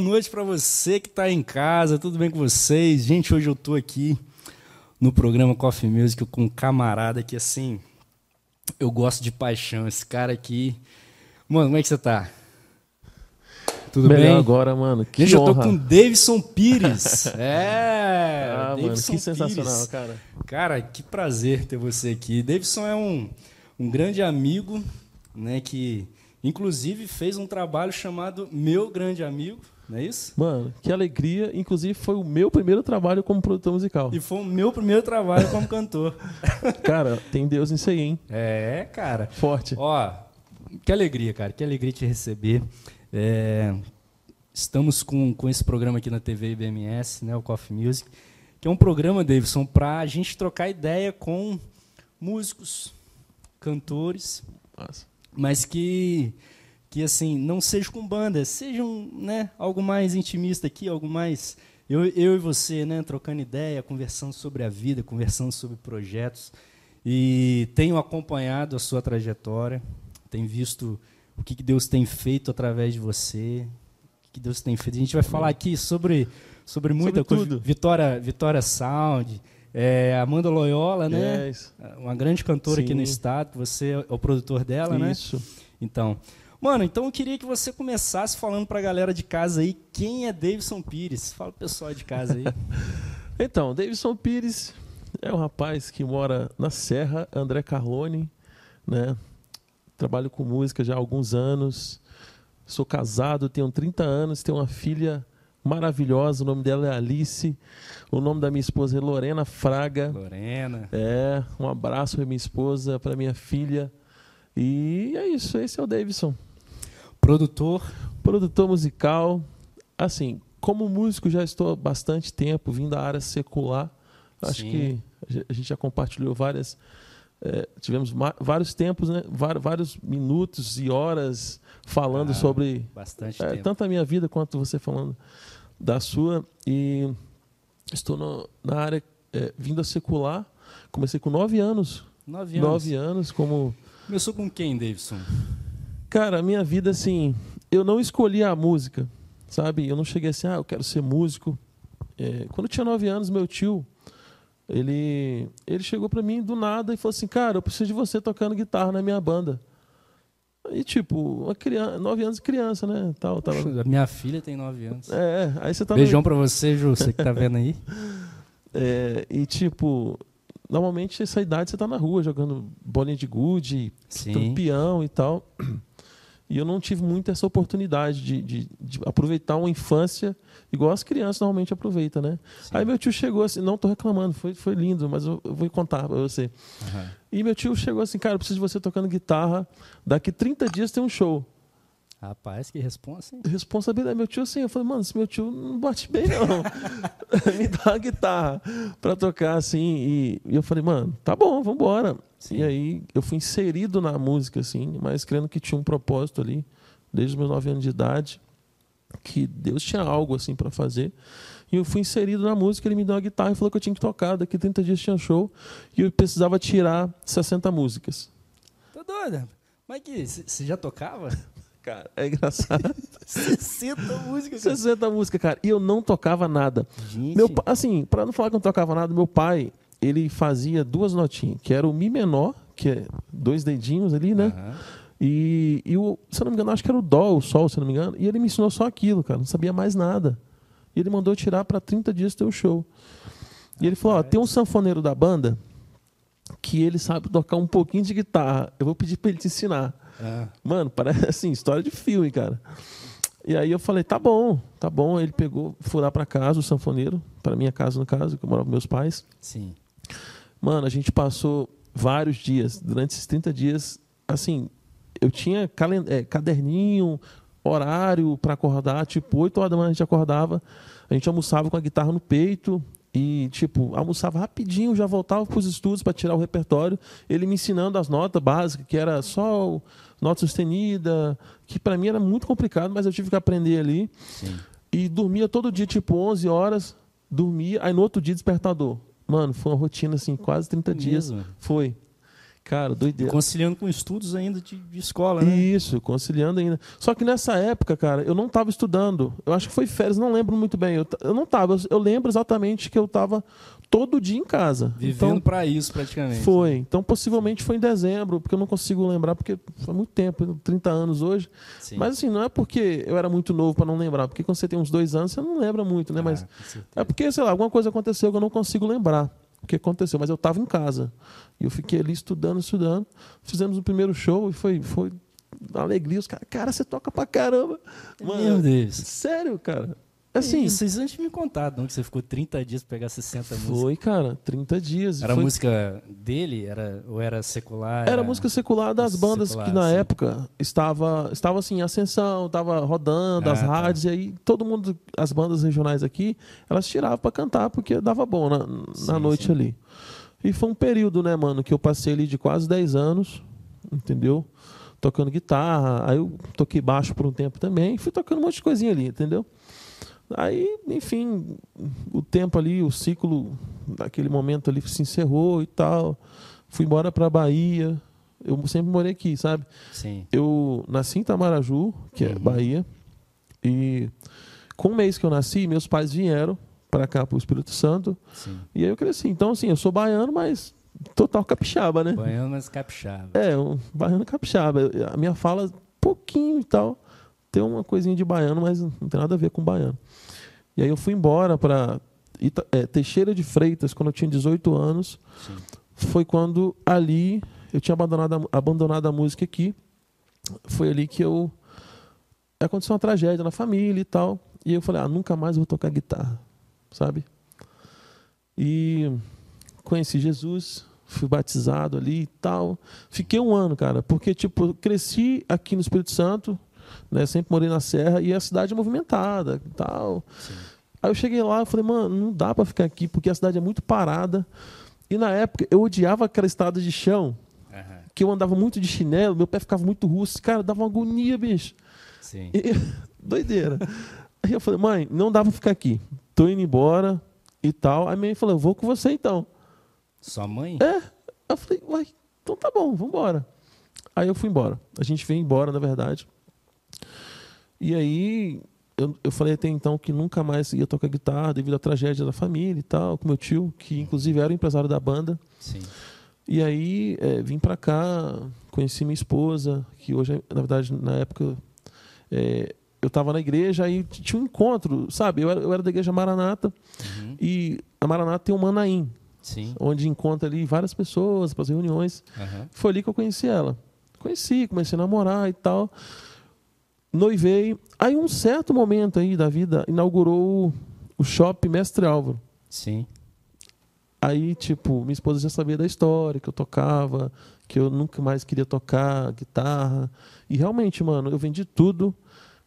boa noite para você que está em casa, tudo bem com vocês? Gente, hoje eu estou aqui no programa Coffee Music com um camarada que, assim, eu gosto de paixão. Esse cara aqui. Mano, como é que você tá? Tudo Melhor bem? agora, mano. Que Gente, honra. eu tô com Davidson Pires. é, ah, Davidson mano, que Pires. sensacional, cara. Cara, que prazer ter você aqui. Davidson é um, um grande amigo, né, que Inclusive fez um trabalho chamado Meu Grande Amigo, não é isso? Mano, que alegria. Inclusive foi o meu primeiro trabalho como produtor musical. E foi o meu primeiro trabalho como cantor. cara, tem Deus nisso aí, hein? É, cara. Forte. Ó, que alegria, cara. Que alegria te receber. É, estamos com, com esse programa aqui na TV IBMS, né, o Coffee Music, que é um programa, Davidson, para a gente trocar ideia com músicos, cantores. Nossa mas que que assim não seja com banda, sejam né, algo mais intimista aqui, algo mais eu, eu e você, né, trocando ideia, conversando sobre a vida, conversando sobre projetos e tenho acompanhado a sua trajetória, tenho visto o que Deus tem feito através de você, o que Deus tem feito. A gente vai falar aqui sobre sobre muita sobre coisa, Vitória Vitória Sound, é, Amanda Loyola, né? Yes. Uma grande cantora Sim. aqui no estado. Você é o produtor dela, Isso. né? Isso. Então, mano, então eu queria que você começasse falando para a galera de casa aí quem é Davidson Pires. Fala pro pessoal de casa aí. então, Davidson Pires é um rapaz que mora na Serra, André Carlone, né? Trabalho com música já há alguns anos. Sou casado, tenho 30 anos, tenho uma filha maravilhosa. O nome dela é Alice. O nome da minha esposa é Lorena Fraga. Lorena. É, um abraço para minha esposa, para minha filha. E é isso, esse é o Davidson. Produtor? Produtor musical. Assim, como músico já estou há bastante tempo vindo da área secular. Acho Sim. que a gente já compartilhou várias. É, tivemos vários tempos, né? vários minutos e horas falando ah, sobre bastante é, tanto a minha vida quanto você falando da sua. E estou no, na área é, vinda secular. Comecei com nove anos. Nove anos. Nove anos como. Começou com quem, Davidson? Cara, a minha vida, assim, eu não escolhi a música, sabe? Eu não cheguei assim, ah, eu quero ser músico. É, quando eu tinha nove anos, meu tio, ele, ele chegou para mim do nada e falou assim, cara, eu preciso de você tocando guitarra na minha banda. E tipo, uma criança, nove anos de criança, né? Tal, tal. Minha filha tem nove anos. É, aí você tá Beijão no... pra você, Ju, você que tá vendo aí. É, e tipo, normalmente essa idade você tá na rua jogando bolinha de gude, Sim. peão e tal. E eu não tive muito essa oportunidade de, de, de aproveitar uma infância igual as crianças normalmente aproveitam, né? Sim. Aí meu tio chegou assim, não tô reclamando, foi, foi lindo, mas eu, eu vou contar para você. Aham. E meu tio chegou assim, cara, eu preciso de você tocando guitarra, daqui 30 dias tem um show. Rapaz, que responsa, hein? Responsabilidade. Meu tio, assim, eu falei, mano, esse meu tio não bate bem, não. Me dá uma guitarra pra tocar, assim. E, eu falei, mano, tá bom, vambora. Sim. E aí eu fui inserido na música, assim, mas crendo que tinha um propósito ali, desde os meus nove anos de idade, que Deus tinha algo, assim, pra fazer. E eu fui inserido na música, ele me deu uma guitarra e falou que eu tinha que tocar, daqui 30 dias tinha show, e eu precisava tirar 60 músicas. Tô doida. Mas que, você já tocava? Cara, é engraçado. 60 músicas, cara. 60 músicas, cara. E eu não tocava nada. Gente, Meu, assim, para não falar que eu não tocava nada, meu pai, ele fazia duas notinhas, que era o Mi menor, que é dois dedinhos ali, né? Aham. E, e o, se eu não me engano, acho que era o Dó, o Sol, se eu não me engano. E ele me ensinou só aquilo, cara. Não sabia mais nada. E ele mandou tirar para 30 dias ter o show. E ele falou: ó, tem um sanfoneiro da banda que ele sabe tocar um pouquinho de guitarra. Eu vou pedir para ele te ensinar. Ah, Mano, parece assim, história de filme, cara. E aí eu falei, tá bom, tá bom. Aí ele pegou, foi lá pra casa, o sanfoneiro, pra minha casa, no caso, que eu morava com meus pais. sim. Mano, a gente passou vários dias, durante esses 30 dias, assim, eu tinha calen- é, caderninho, horário pra acordar, tipo, 8 horas da manhã a gente acordava, a gente almoçava com a guitarra no peito e, tipo, almoçava rapidinho, já voltava pros estudos pra tirar o repertório, ele me ensinando as notas básicas, que era só nota sustenida, que pra mim era muito complicado, mas eu tive que aprender ali. Sim. E dormia todo dia, tipo, 11 horas, dormia, aí no outro dia despertador. Mano, foi uma rotina assim, quase 30 dias. Mesmo. Foi. Cara, doideira. Conciliando com estudos ainda de, de escola, né? Isso, conciliando ainda. Só que nessa época, cara, eu não estava estudando. Eu acho que foi férias, não lembro muito bem. Eu, eu não estava. Eu, eu lembro exatamente que eu estava todo dia em casa. Vivendo então, pra isso, praticamente. foi. Então, possivelmente foi em dezembro, porque eu não consigo lembrar, porque foi muito tempo 30 anos hoje. Sim. Mas assim, não é porque eu era muito novo para não lembrar, porque quando você tem uns dois anos, você não lembra muito, né? Ah, Mas é porque, sei lá, alguma coisa aconteceu que eu não consigo lembrar o que aconteceu, mas eu estava em casa. E eu fiquei ali estudando, estudando. Fizemos o primeiro show e foi, foi uma alegria. Os caras, cara, você toca pra caramba. Mano, mesmo, Davis. sério, cara. Assim, Assim, vocês antes de me contar, não, que você ficou 30 dias pra pegar 60 músicas. foi, cara, 30 dias. Era foi, música dele? Era, ou era secular? Era música secular das bandas secular, que na sim. época estava, estava assim, em ascensão, estava rodando, Ah, as tá. rádios, e aí todo mundo, as bandas regionais aqui, elas tiravam para cantar, porque dava bom na, na Sim, noite sim. ali. E foi um período, né, mano, que eu passei ali de quase 10 anos, entendeu? Tocando guitarra, aí eu toquei baixo por um tempo também, fui tocando um monte de coisinha ali, entendeu? Aí, enfim, o tempo ali, o ciclo daquele momento ali se encerrou e tal. Fui embora para Bahia. Eu sempre morei aqui, sabe? Sim. Eu nasci em Tamaraju, que é Uhum. Bahia. E com um mês que eu nasci, meus pais vieram para cá, para o Espírito Santo. Sim. E aí eu cresci. Então, assim, eu sou baiano, mas total capixaba, né? Baiano, mas capixaba. É, um baiano capixaba. A minha fala, pouquinho e tal. Tem uma coisinha de baiano, mas não tem nada a ver com baiano. E aí eu fui embora para Teixeira de Freitas, quando eu tinha 18 anos. Sim. Foi quando ali eu tinha abandonado a, abandonado a música aqui. Foi ali que eu. Aconteceu uma tragédia na família e tal. E eu falei, ah, nunca mais vou tocar guitarra, sabe? E conheci Jesus, fui batizado ali e tal. Fiquei um ano, cara, porque, tipo, cresci aqui no Espírito Santo, né? Sempre morei na Serra e a cidade é movimentada tal. Sim. Aí eu cheguei lá e falei, mano, não dá pra ficar aqui, porque a cidade é muito parada. E na época eu odiava aquela estrada de chão, Aham. que eu andava muito de chinelo, meu pé ficava muito russo. Cara, dava uma agonia, bicho. Sim. E- doideira. Aí eu falei, mãe, não dá pra ficar aqui. Tô indo embora e tal. Aí minha mãe falou, vou com você então. Sua mãe? É. Eu falei, uai, então tá bom, vambora. Aí eu fui embora. A gente veio embora, na verdade. E aí eu, eu falei até então que nunca mais ia tocar guitarra devido à tragédia da família e tal, com meu tio, que inclusive era o empresário da banda. Sim. E aí é, vim para cá, conheci minha esposa, que hoje, na verdade, na época é, eu estava na igreja e tinha um encontro, sabe? Eu era, eu era da igreja Maranata Uhum. e a Maranata tem um Manaim, Sim. onde encontra ali várias pessoas para as reuniões. Aham. Foi ali que eu conheci ela. Conheci, comecei a namorar e tal. Noivei. Aí, um certo momento aí da vida, inaugurou o- shopping Mestre Álvaro. Sim. Aí, tipo, minha esposa já sabia da história, que eu tocava, que eu nunca mais queria tocar guitarra. E realmente, mano, eu vendi tudo,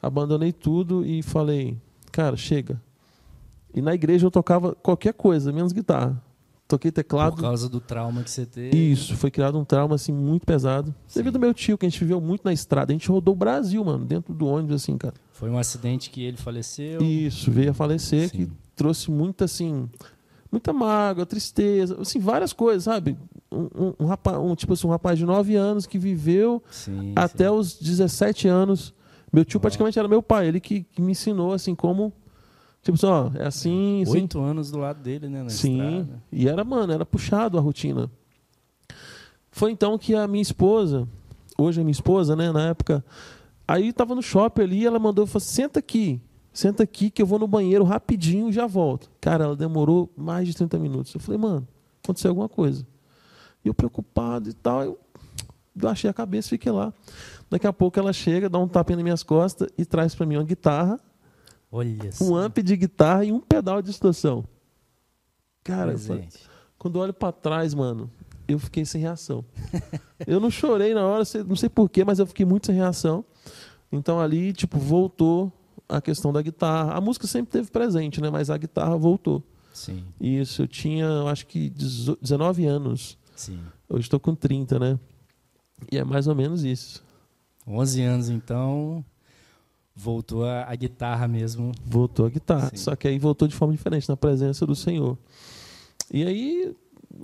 abandonei tudo e falei, cara, chega. E na igreja eu tocava qualquer coisa, menos guitarra. Toquei teclado. Por causa do trauma que você teve. Isso, foi criado um trauma assim muito pesado. Sim. Devido ao meu tio, que a gente viveu muito na estrada. A gente rodou o Brasil, mano, dentro do ônibus, assim, cara. Foi um acidente que ele faleceu. Isso, veio a falecer, Sim. que trouxe muita, assim, muita mágoa, tristeza, assim, várias coisas, sabe? Um, um, rapaz, um, tipo assim, um rapaz de 9 anos que viveu Sim, até sim. os 17 anos. Meu tio praticamente era meu pai, ele que, que me ensinou, assim, como. Tipo assim, ó, é assim, assim. Oito anos do lado dele, né? Sim, estrada. e era, mano, era puxado a rotina. Foi então que a minha esposa, hoje é minha esposa, né, na época, aí tava no shopping ali, ela mandou, falou, senta aqui, senta aqui que eu vou no banheiro rapidinho e já volto. Cara, ela demorou mais de 30 minutos. Eu falei, mano, aconteceu alguma coisa. E eu preocupado e tal, eu baixei a cabeça e fiquei lá. Daqui a pouco ela chega, dá um tapinha nas minhas costas e traz para mim uma guitarra, Olha um amp de guitarra e um pedal de distorção. Cara, falei, presente. quando olho pra trás, mano, eu fiquei sem reação. eu não chorei na hora, não sei porquê, mas eu fiquei muito sem reação. Então ali, tipo, voltou a questão da guitarra. A música sempre teve presente, né? Mas a guitarra voltou. Sim, Isso, eu tinha, eu acho que 18 19 anos. sim. Hoje estou com 30, né? E é mais ou menos isso. 11 anos, então, voltou a, a guitarra mesmo. Voltou a guitarra. Sim. Só que aí voltou de forma diferente, na presença do Senhor. E aí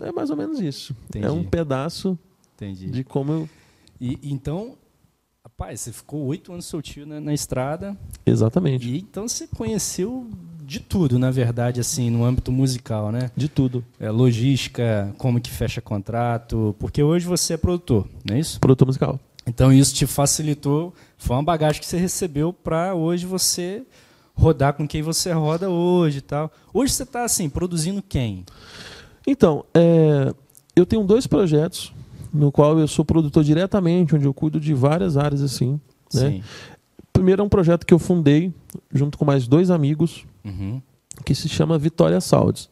é mais ou menos isso. Entendi. É um pedaço Entendi. de como eu. E, então, rapaz, você ficou oito anos soltinho na, na estrada. Exatamente. E então você conheceu de tudo, na verdade, assim, no âmbito musical, né? De tudo. É, logística, como que fecha contrato, porque hoje você é produtor, não é isso? Produtor musical. Então isso te facilitou, foi uma bagagem que você recebeu para hoje você rodar com quem você roda hoje e tal. Hoje você está assim, produzindo quem? Então, é, eu tenho dois projetos no qual eu sou produtor diretamente, onde eu cuido de várias áreas assim. Né? Sim. Primeiro é um projeto que eu fundei junto com mais dois amigos, Uhum. que se chama Vitória Sounds.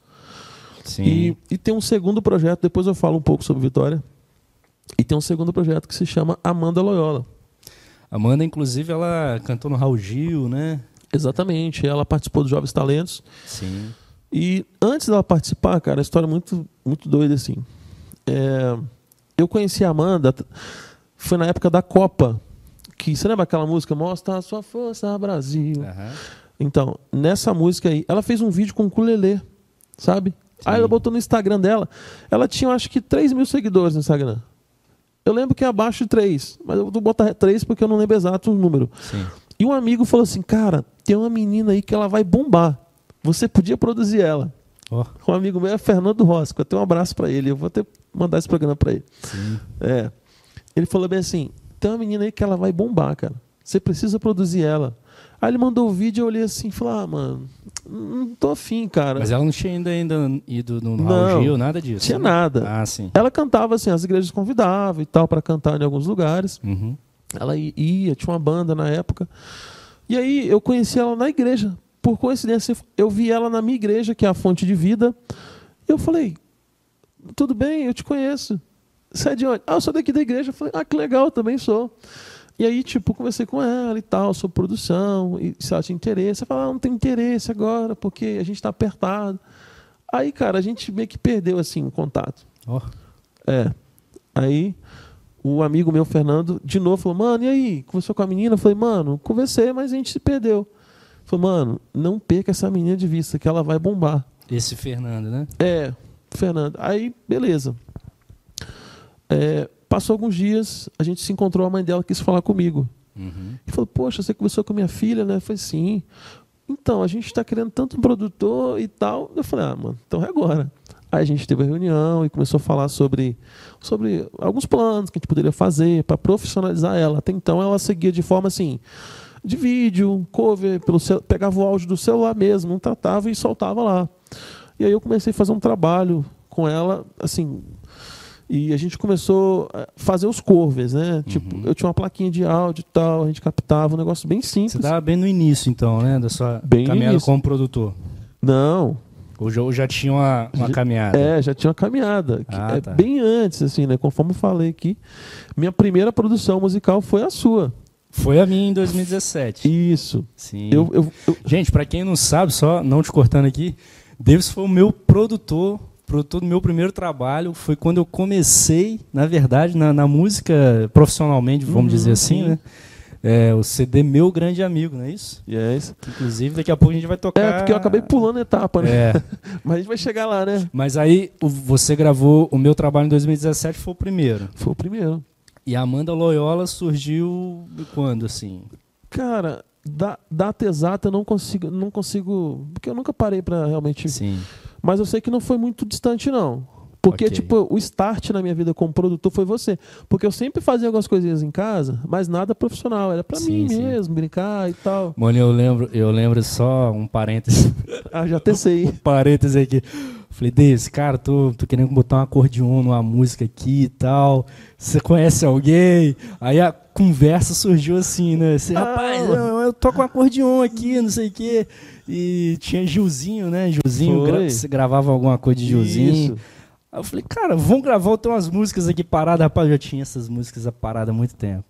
Sim. E, e tem um segundo projeto, depois eu falo um pouco sobre Vitória. E tem um segundo projeto que se chama Amanda Loyola. Amanda, inclusive, ela cantou no Raul Gil, né? Exatamente, ela participou dos Jovens Talentos. Sim. E antes dela participar, cara, a história é muito, muito doida assim. É, eu conheci a Amanda, foi na época da Copa. Que você lembra aquela música Mostra a sua força, Brasil? Aham. Então, nessa música aí, ela fez um vídeo com o ukulele, sabe? Aí ela botou no Instagram dela. Ela tinha, acho que, 3 mil seguidores no Instagram. Eu lembro que é abaixo de 3, mas eu vou botar 3 porque eu não lembro exato o número. Sim. E um amigo falou assim: Cara, tem uma menina aí que ela vai bombar. Você podia produzir ela. Ó, Um amigo meu é Fernando Rosco. Até um abraço pra ele. Eu vou até mandar esse programa pra ele. sim. É. Ele falou bem assim: tem uma menina aí que ela vai bombar, cara. Você precisa produzir ela. Aí ele mandou o vídeo, eu olhei assim e falei: ah, mano, não tô afim, cara. Mas ela não tinha ainda, ainda ido no Não, Raul Gil, nada disso. tinha né? nada. Ah, sim. Ela cantava assim, as igrejas convidavam e tal, pra cantar em alguns lugares. Uhum. Ela ia, tinha uma banda na época. E aí eu conheci ela na igreja. Por coincidência, eu vi ela na minha igreja, que é a fonte de vida. Eu falei: tudo bem, eu te conheço. Você é de onde? Ah, eu sou daqui da igreja. Eu falei: ah, que legal, também sou. E aí, tipo, conversei com ela e tal, sobre produção, e se ela tinha interesse. Ela falou: ah, não tem interesse agora, porque a gente tá apertado. Aí, cara, a gente meio que perdeu, assim, o contato. Ó, É. Aí o amigo meu, Fernando, de novo falou: Mano, e aí? Conversou com a menina? Eu falei: Mano, conversei, mas a gente se perdeu. Falei: Mano, não perca essa menina de vista, que ela vai bombar. esse Fernando, né? É, Fernando. Aí, beleza. É, passou alguns dias, a gente se encontrou, a mãe dela quis falar comigo. Uhum. E falou, poxa, você conversou com minha filha, né? Eu falei, sim. Então, a gente está querendo tanto um produtor e tal. Eu falei, ah, mano, então é agora. Aí a gente teve a reunião e começou a falar sobre, sobre alguns planos que a gente poderia fazer para profissionalizar ela. Até então ela seguia de forma assim, de vídeo, cover, pelo pegava o áudio do celular mesmo, não tratava e soltava lá. E aí eu comecei a fazer um trabalho com ela, assim, e a gente começou a fazer os covers, né? Tipo, Uhum. eu tinha uma plaquinha de áudio e tal, a gente captava um negócio bem Você simples. estava bem no início, então, né? Da sua Bem caminhada como produtor. Não, Ou já, ou já tinha uma, uma Já- caminhada? É, já tinha uma caminhada. Ah, é tá. Bem antes, assim, né? Conforme eu falei aqui. Minha primeira produção musical foi a sua. Foi a minha em 2017. Isso. Sim. Eu, eu, eu- Gente, pra quem não sabe, só não te cortando aqui, Davis foi o meu produtor, produtor do meu primeiro trabalho. Foi quando eu comecei, na verdade, na, na música profissionalmente, vamos Uhum, dizer assim, sim. né? É, o CD Meu Grande Amigo, não é isso? yes. Inclusive, daqui a pouco a gente vai tocar. É, porque eu acabei pulando a etapa, né? É, Mas a gente vai chegar lá, né? mas aí o- você gravou o meu trabalho em 2017, foi o primeiro. Foi o primeiro. E a Amanda Loyola surgiu quando, assim? Cara, da, data exata eu não consigo, não consigo. Porque eu nunca parei pra realmente. Sim. Mas eu sei que não foi muito distante, não. Porque, Ok. tipo, o start na minha vida como produtor foi você. Porque eu sempre fazia algumas coisinhas em casa, mas nada profissional. Era pra Sim, mim sim. mesmo, brincar e tal. Mano, eu lembro, eu lembro só um parêntese, Ah, já até sei. parêntese aqui. Falei, Deus, cara, tô, tô querendo botar um acordeon numa música aqui e tal. Você conhece alguém? Aí a conversa surgiu assim, né? Você, Ah. rapaz, eu, eu toco um acordeon aqui, não sei o quê. E tinha Gilzinho, né? Gilzinho, gra você gravava alguma coisa de Gilzinho. Isso. Aí eu falei, cara, vamos gravar, eu tenho umas músicas aqui paradas, rapaz, eu já tinha essas músicas paradas há muito tempo.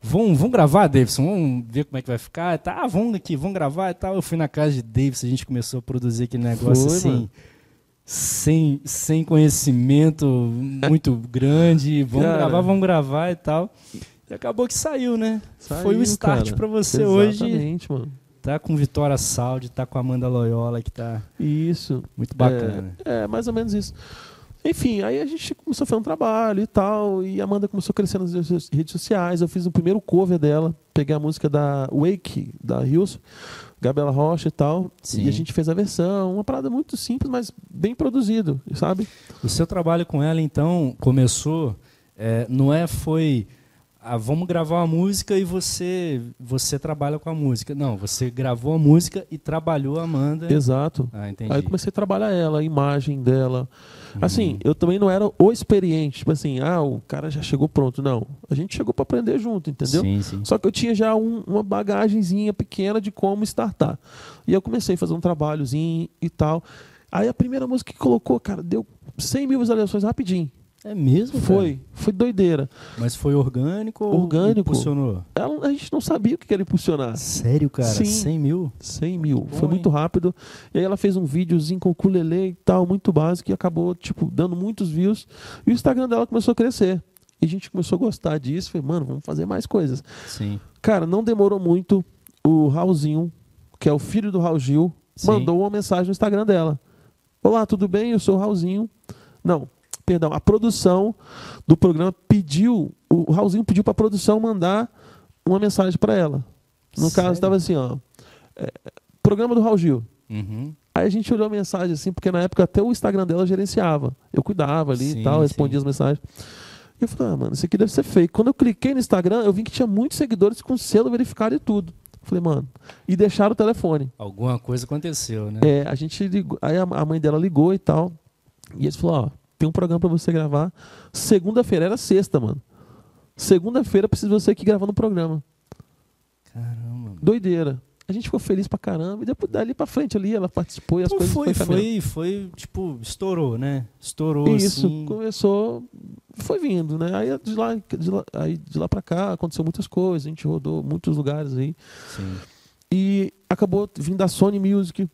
Vamos, vamos gravar, Davidson? Vamos ver como é que vai ficar? Tá, ah, vamos aqui, vamos gravar e tal. Eu fui na casa de Davidson, a gente começou a produzir aquele negócio Foi, assim, mano. Sem, sem conhecimento muito grande. Vamos Cara. gravar, vamos gravar e tal. E acabou que saiu, né? Foi o Saiu, start pra você hoje. Exatamente, mano. Tá com Vitória Saldi, tá com Amanda Loyola, que tá Isso. muito bacana. É, é, mais ou menos isso. Enfim, aí a gente começou a fazer um trabalho e tal, e a Amanda começou a crescer nas redes sociais. Eu fiz o primeiro cover dela, peguei a música da Wake, da Hilson, Gabriela Rocha e tal, Sim. e a gente fez a versão, uma parada muito simples, mas bem produzido, sabe? O seu trabalho com ela, então, começou, é, não é, foi, ah, vamos gravar uma música e você, você trabalha com a música. Não, você gravou a música e trabalhou a Amanda. Exato. Ah, entendi. Aí eu comecei a trabalhar ela, a imagem dela. Uhum. Assim, eu também não era o experiente, tipo assim, ah, o cara já chegou pronto. Não. A gente chegou para aprender junto, entendeu? Sim, sim. Só que eu tinha já um- uma bagagenzinha pequena de como startar. E eu comecei a fazer um trabalhozinho e tal. Aí a primeira música que colocou, cara, deu 100 mil visualizações rapidinho. É mesmo, cara? Foi, foi doideira. Mas foi orgânico ou Orgânico. impulsionou? Ela- a gente não sabia o que era impulsionar. Sério, cara? Sim. 100 mil? 100 mil. Bom, Foi muito hein? rápido. E aí ela fez um videozinho com ukulele e tal, muito básico, e acabou, tipo, dando muitos views. E o Instagram dela começou a crescer. E a gente começou a gostar disso. Falei, mano, vamos fazer mais coisas. Sim. Cara, não demorou muito. O Raulzinho, que é o filho do Raul Gil, Sim. mandou uma mensagem no Instagram dela. Olá, tudo bem? Eu sou o Raulzinho. Não, perdão, a produção do programa pediu, o Raulzinho pediu para a produção mandar uma mensagem para ela. No caso, Sério? estava assim, ó. é, programa do Raul Gil. Uhum. Aí a gente olhou a mensagem assim, porque na época até o Instagram dela gerenciava. Eu cuidava ali Sim, e tal, respondia sim. as mensagens. E eu falei, ah, mano, isso aqui deve ser fake. Quando eu cliquei no Instagram, eu vi que tinha muitos seguidores com selo verificado e tudo. Falei, mano, e deixaram o telefone. Alguma coisa aconteceu, né? É, a gente ligou, aí a a mãe dela ligou e tal. E eles falaram, ó, tem um programa pra você gravar. Segunda-feira, era sexta, mano. Segunda-feira precisa de você aqui gravando o programa. Caramba. Doideira. A gente ficou feliz pra caramba. E depois dali pra frente ali, ela participou e as coisas foi, foram caminhando. foi, foi, tipo, estourou, né? Estourou, Isso, assim. começou, foi vindo, né? Aí de lá, de lá, aí de lá pra cá aconteceu muitas coisas, a gente rodou muitos lugares aí. Sim. E acabou vindo da Sony Music,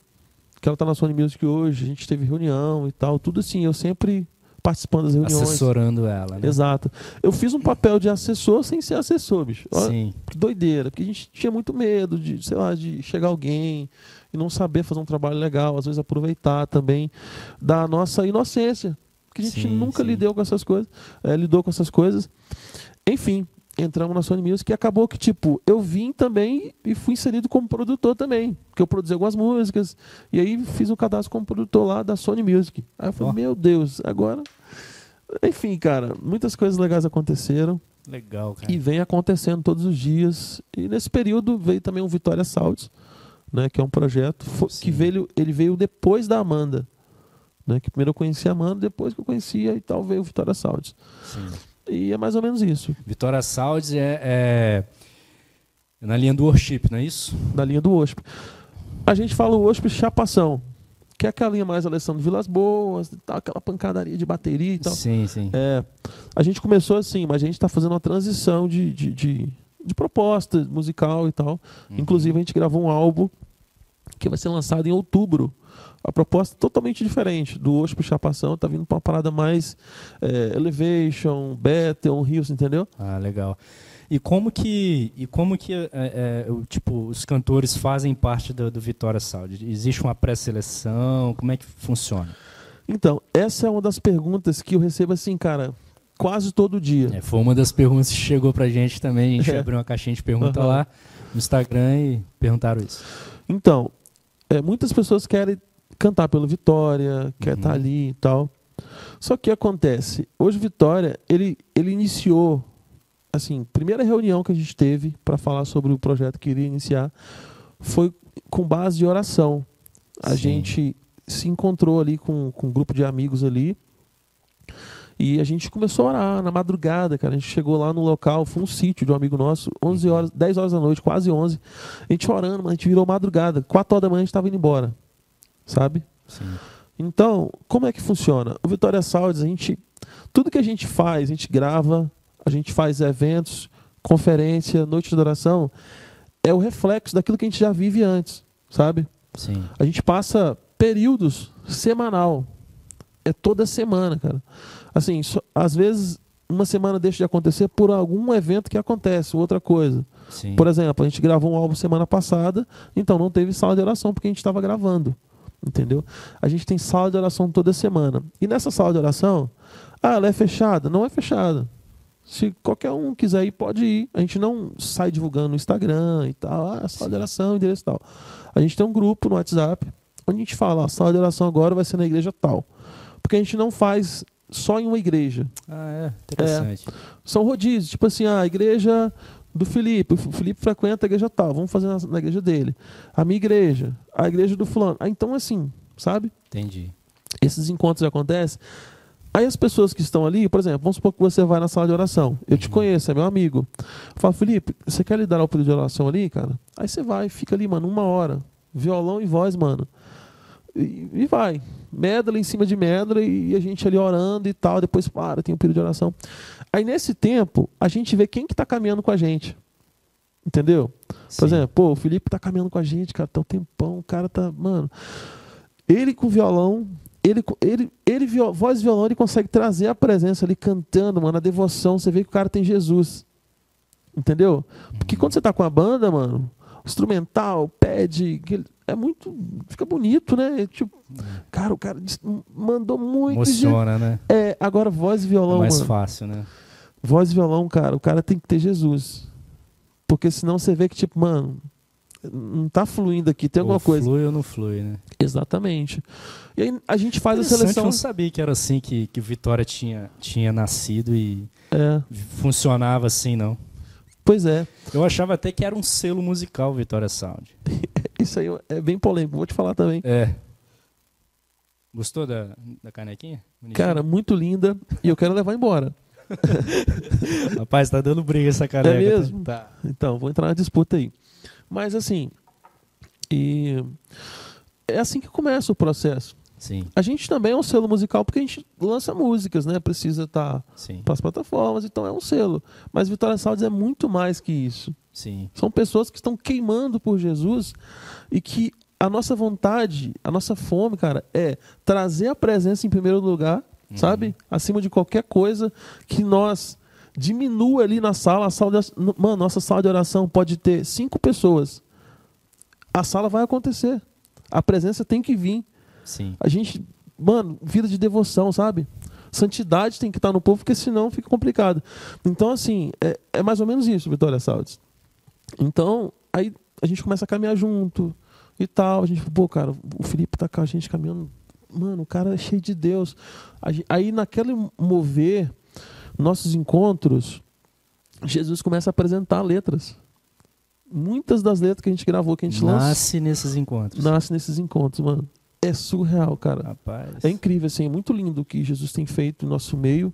que ela tá na Sony Music hoje, a gente teve reunião e tal, tudo assim, eu sempre participando das reuniões. Assessorando ela, né? Exato. Eu fiz um papel de assessor sem ser assessor, bicho. Olha, Sim. que doideira, porque a gente tinha muito medo de, sei lá, de chegar alguém e não saber fazer um trabalho legal, às vezes aproveitar também da nossa inocência. que a gente Sim, nunca sim. lidou com essas coisas, é, lidou com essas coisas. Enfim, entramos na Sony Music e acabou que, tipo, eu vim também e fui inserido como produtor também. Porque eu produzi algumas músicas e aí fiz um cadastro como produtor lá da Sony Music. Aí eu falei, Ó. meu Deus, agora. Enfim, cara, muitas coisas legais aconteceram Legal, cara. e vem acontecendo todos os dias. E nesse período veio também o Vitória Salts, né, que é um projeto Sim. que veio, ele veio depois da Amanda. Né, que primeiro eu conheci a Amanda, depois que eu conhecia e tal veio o Vitória Salts. Sim. E é mais ou menos isso, Vitória Saúde é, é na linha do worship, não é isso? na linha do OSP. A gente fala o OSP chapação, que é aquela linha mais Alessandro Vilas Boas, tal, aquela pancadaria de bateria e tal. Sim, sim. É, a gente começou assim, mas a gente está fazendo uma transição de, de, de, de proposta musical e tal. Uhum. Inclusive, a gente gravou um álbum que vai ser lançado em outubro. A proposta é totalmente diferente do Hoje pro Chapação, tá vindo para uma parada mais é, Elevation, Battle, Rios, entendeu? Ah, legal. E como que, e como que é, é, tipo, os cantores fazem parte do, do Vitória Saúde? Existe uma pré-seleção? Como é que funciona? Então, essa é uma das perguntas que eu recebo assim, cara, quase todo dia. É, foi uma das perguntas que chegou pra gente também. A gente É. abriu uma caixinha de pergunta Aham. lá no Instagram e perguntaram isso. Então, é, muitas pessoas querem cantar pelo Vitória, quer Uhum. estar ali e tal. Só que o que acontece? Hoje o Vitória, ele, ele iniciou, assim, primeira reunião que a gente teve para falar sobre o projeto que iria iniciar foi com base de oração. A Sim. gente se encontrou ali com, com um grupo de amigos ali e a gente começou a orar na madrugada, cara. A gente chegou lá no local, foi um sítio de um amigo nosso, 11 horas, 10 horas da noite, quase 11. A gente orando, mas a gente virou madrugada. 4 horas da manhã a gente estava indo embora. Sabe? Sim. Então, como é que funciona? O Vitória Saúdes, a gente. Tudo que a gente faz, a gente grava, a gente faz eventos, conferência, noite de adoração, é o reflexo daquilo que a gente já vive antes, sabe? Sim. A gente passa períodos semanal. É toda semana, cara. Assim, só- às vezes uma semana deixa de acontecer por algum evento que acontece, outra coisa. Sim. Por exemplo, a gente gravou um álbum semana passada, então não teve sala de oração porque a gente estava gravando. Entendeu? A gente tem sala de oração toda semana. E nessa sala de oração, ah, ela é fechada? Não é fechada. Se qualquer um quiser ir, pode ir. A gente não sai divulgando no Instagram e tal, ah, sala de oração, endereço e tal. A gente tem um grupo no WhatsApp onde a gente fala, a sala de oração agora vai ser na igreja tal. Porque a gente não faz só em uma igreja Ah, é. Interessante. são rodízios, tipo assim, ah, a igreja do Felipe, o Felipe frequenta a igreja tal, vamos fazer na, na igreja dele. A minha igreja, a igreja do fulano. Ah, então assim, sabe? Entendi. Esses encontros acontecem. Aí as pessoas que estão ali, por exemplo, vamos supor que você vai na sala de oração. Eu te Uhum. conheço, é meu amigo. Eu falo, Felipe, você quer liderar o período de oração ali, cara? Aí você vai, fica ali, mano, uma hora. Violão e voz, mano. E, e vai. Medley em cima de medley e a gente ali orando e tal. Depois para, tem o período de oração. Aí nesse tempo, a gente vê quem que tá caminhando com a gente. Entendeu? Sim. Por exemplo, pô, o Felipe tá caminhando com a gente, cara, tá um tempão, o cara tá. Mano. Ele com violão, ele, ele, ele voz e violão, ele consegue trazer a presença ali cantando, mano, a devoção. Você vê que o cara tem Jesus. Entendeu? Porque quando você tá com a banda, mano, instrumental, ele- é muito. Fica bonito, né? É Tipo, cara, o cara mandou muito. Emociona, né? É, agora voz e É violão, mais mano. fácil, né? Voz e violão, cara, o cara tem que ter Jesus. Porque senão você vê que, tipo, mano, não tá fluindo aqui, tem alguma ou coisa. Flui ou não flui, né? Exatamente. E aí a gente faz a seleção. Eu não sabia que era assim que, que Vitória tinha, tinha nascido e É, funcionava assim, não. pois é. Eu achava até que era um selo musical, Vitória Sound. Isso aí é bem polêmico, vou te falar também. É. Gostou da, da canequinha? Bonitinha? Cara, muito linda e eu quero levar embora. Rapaz, tá dando briga essa caneca. É mesmo? Tá. Então, vou entrar na disputa aí. Mas assim, e é assim que começa o processo. Sim, A gente também é um selo musical porque a gente lança músicas, né? Precisa estar sim, para as plataformas, então é um selo. Mas Vitória Sounds é muito mais que isso. sim. São pessoas que estão queimando por Jesus e que a nossa vontade, a nossa fome, cara, é trazer a presença em primeiro lugar, Uhum. sabe? Acima de qualquer coisa que nós diminua ali na sala, a sala de, mano, nossa sala de oração pode ter cinco pessoas. A sala vai acontecer. A presença tem que vir. Sim. A gente, mano, vida de devoção, sabe? Santidade tem que estar no povo, porque senão fica complicado. Então, assim, é, é mais ou menos isso, Vitória Saldes. Então, aí a gente começa a caminhar junto e tal. A gente, pô, cara, o Felipe tá com a gente caminhando. Mano, o cara é cheio de Deus. Aí, naquele mover, nossos encontros, Jesus começa a apresentar letras. Muitas das letras que a gente gravou, que a gente lança. Nasce nesses encontros. Nasce nesses encontros, mano. É surreal, cara. Rapaz. É incrível, assim, é muito lindo o que Jesus tem feito no nosso meio.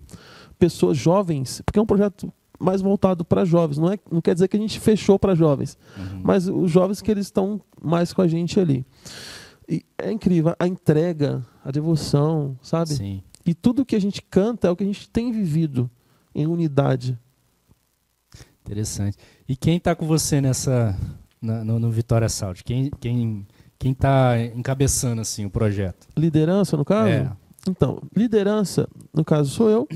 Pessoas jovens, porque é um projeto mais voltado para jovens. Não, é, não quer dizer que a gente fechou para jovens, uhum. mas os jovens que eles estão mais com a gente ali. E é incrível a entrega, a devoção, sabe? Sim. E tudo que a gente canta é o que a gente tem vivido em unidade. Interessante. E quem está com você nessa na, no, no, Vitória Salt? Quem quem quem está encabeçando assim o projeto? Liderança no caso? É. Então, liderança no caso sou eu,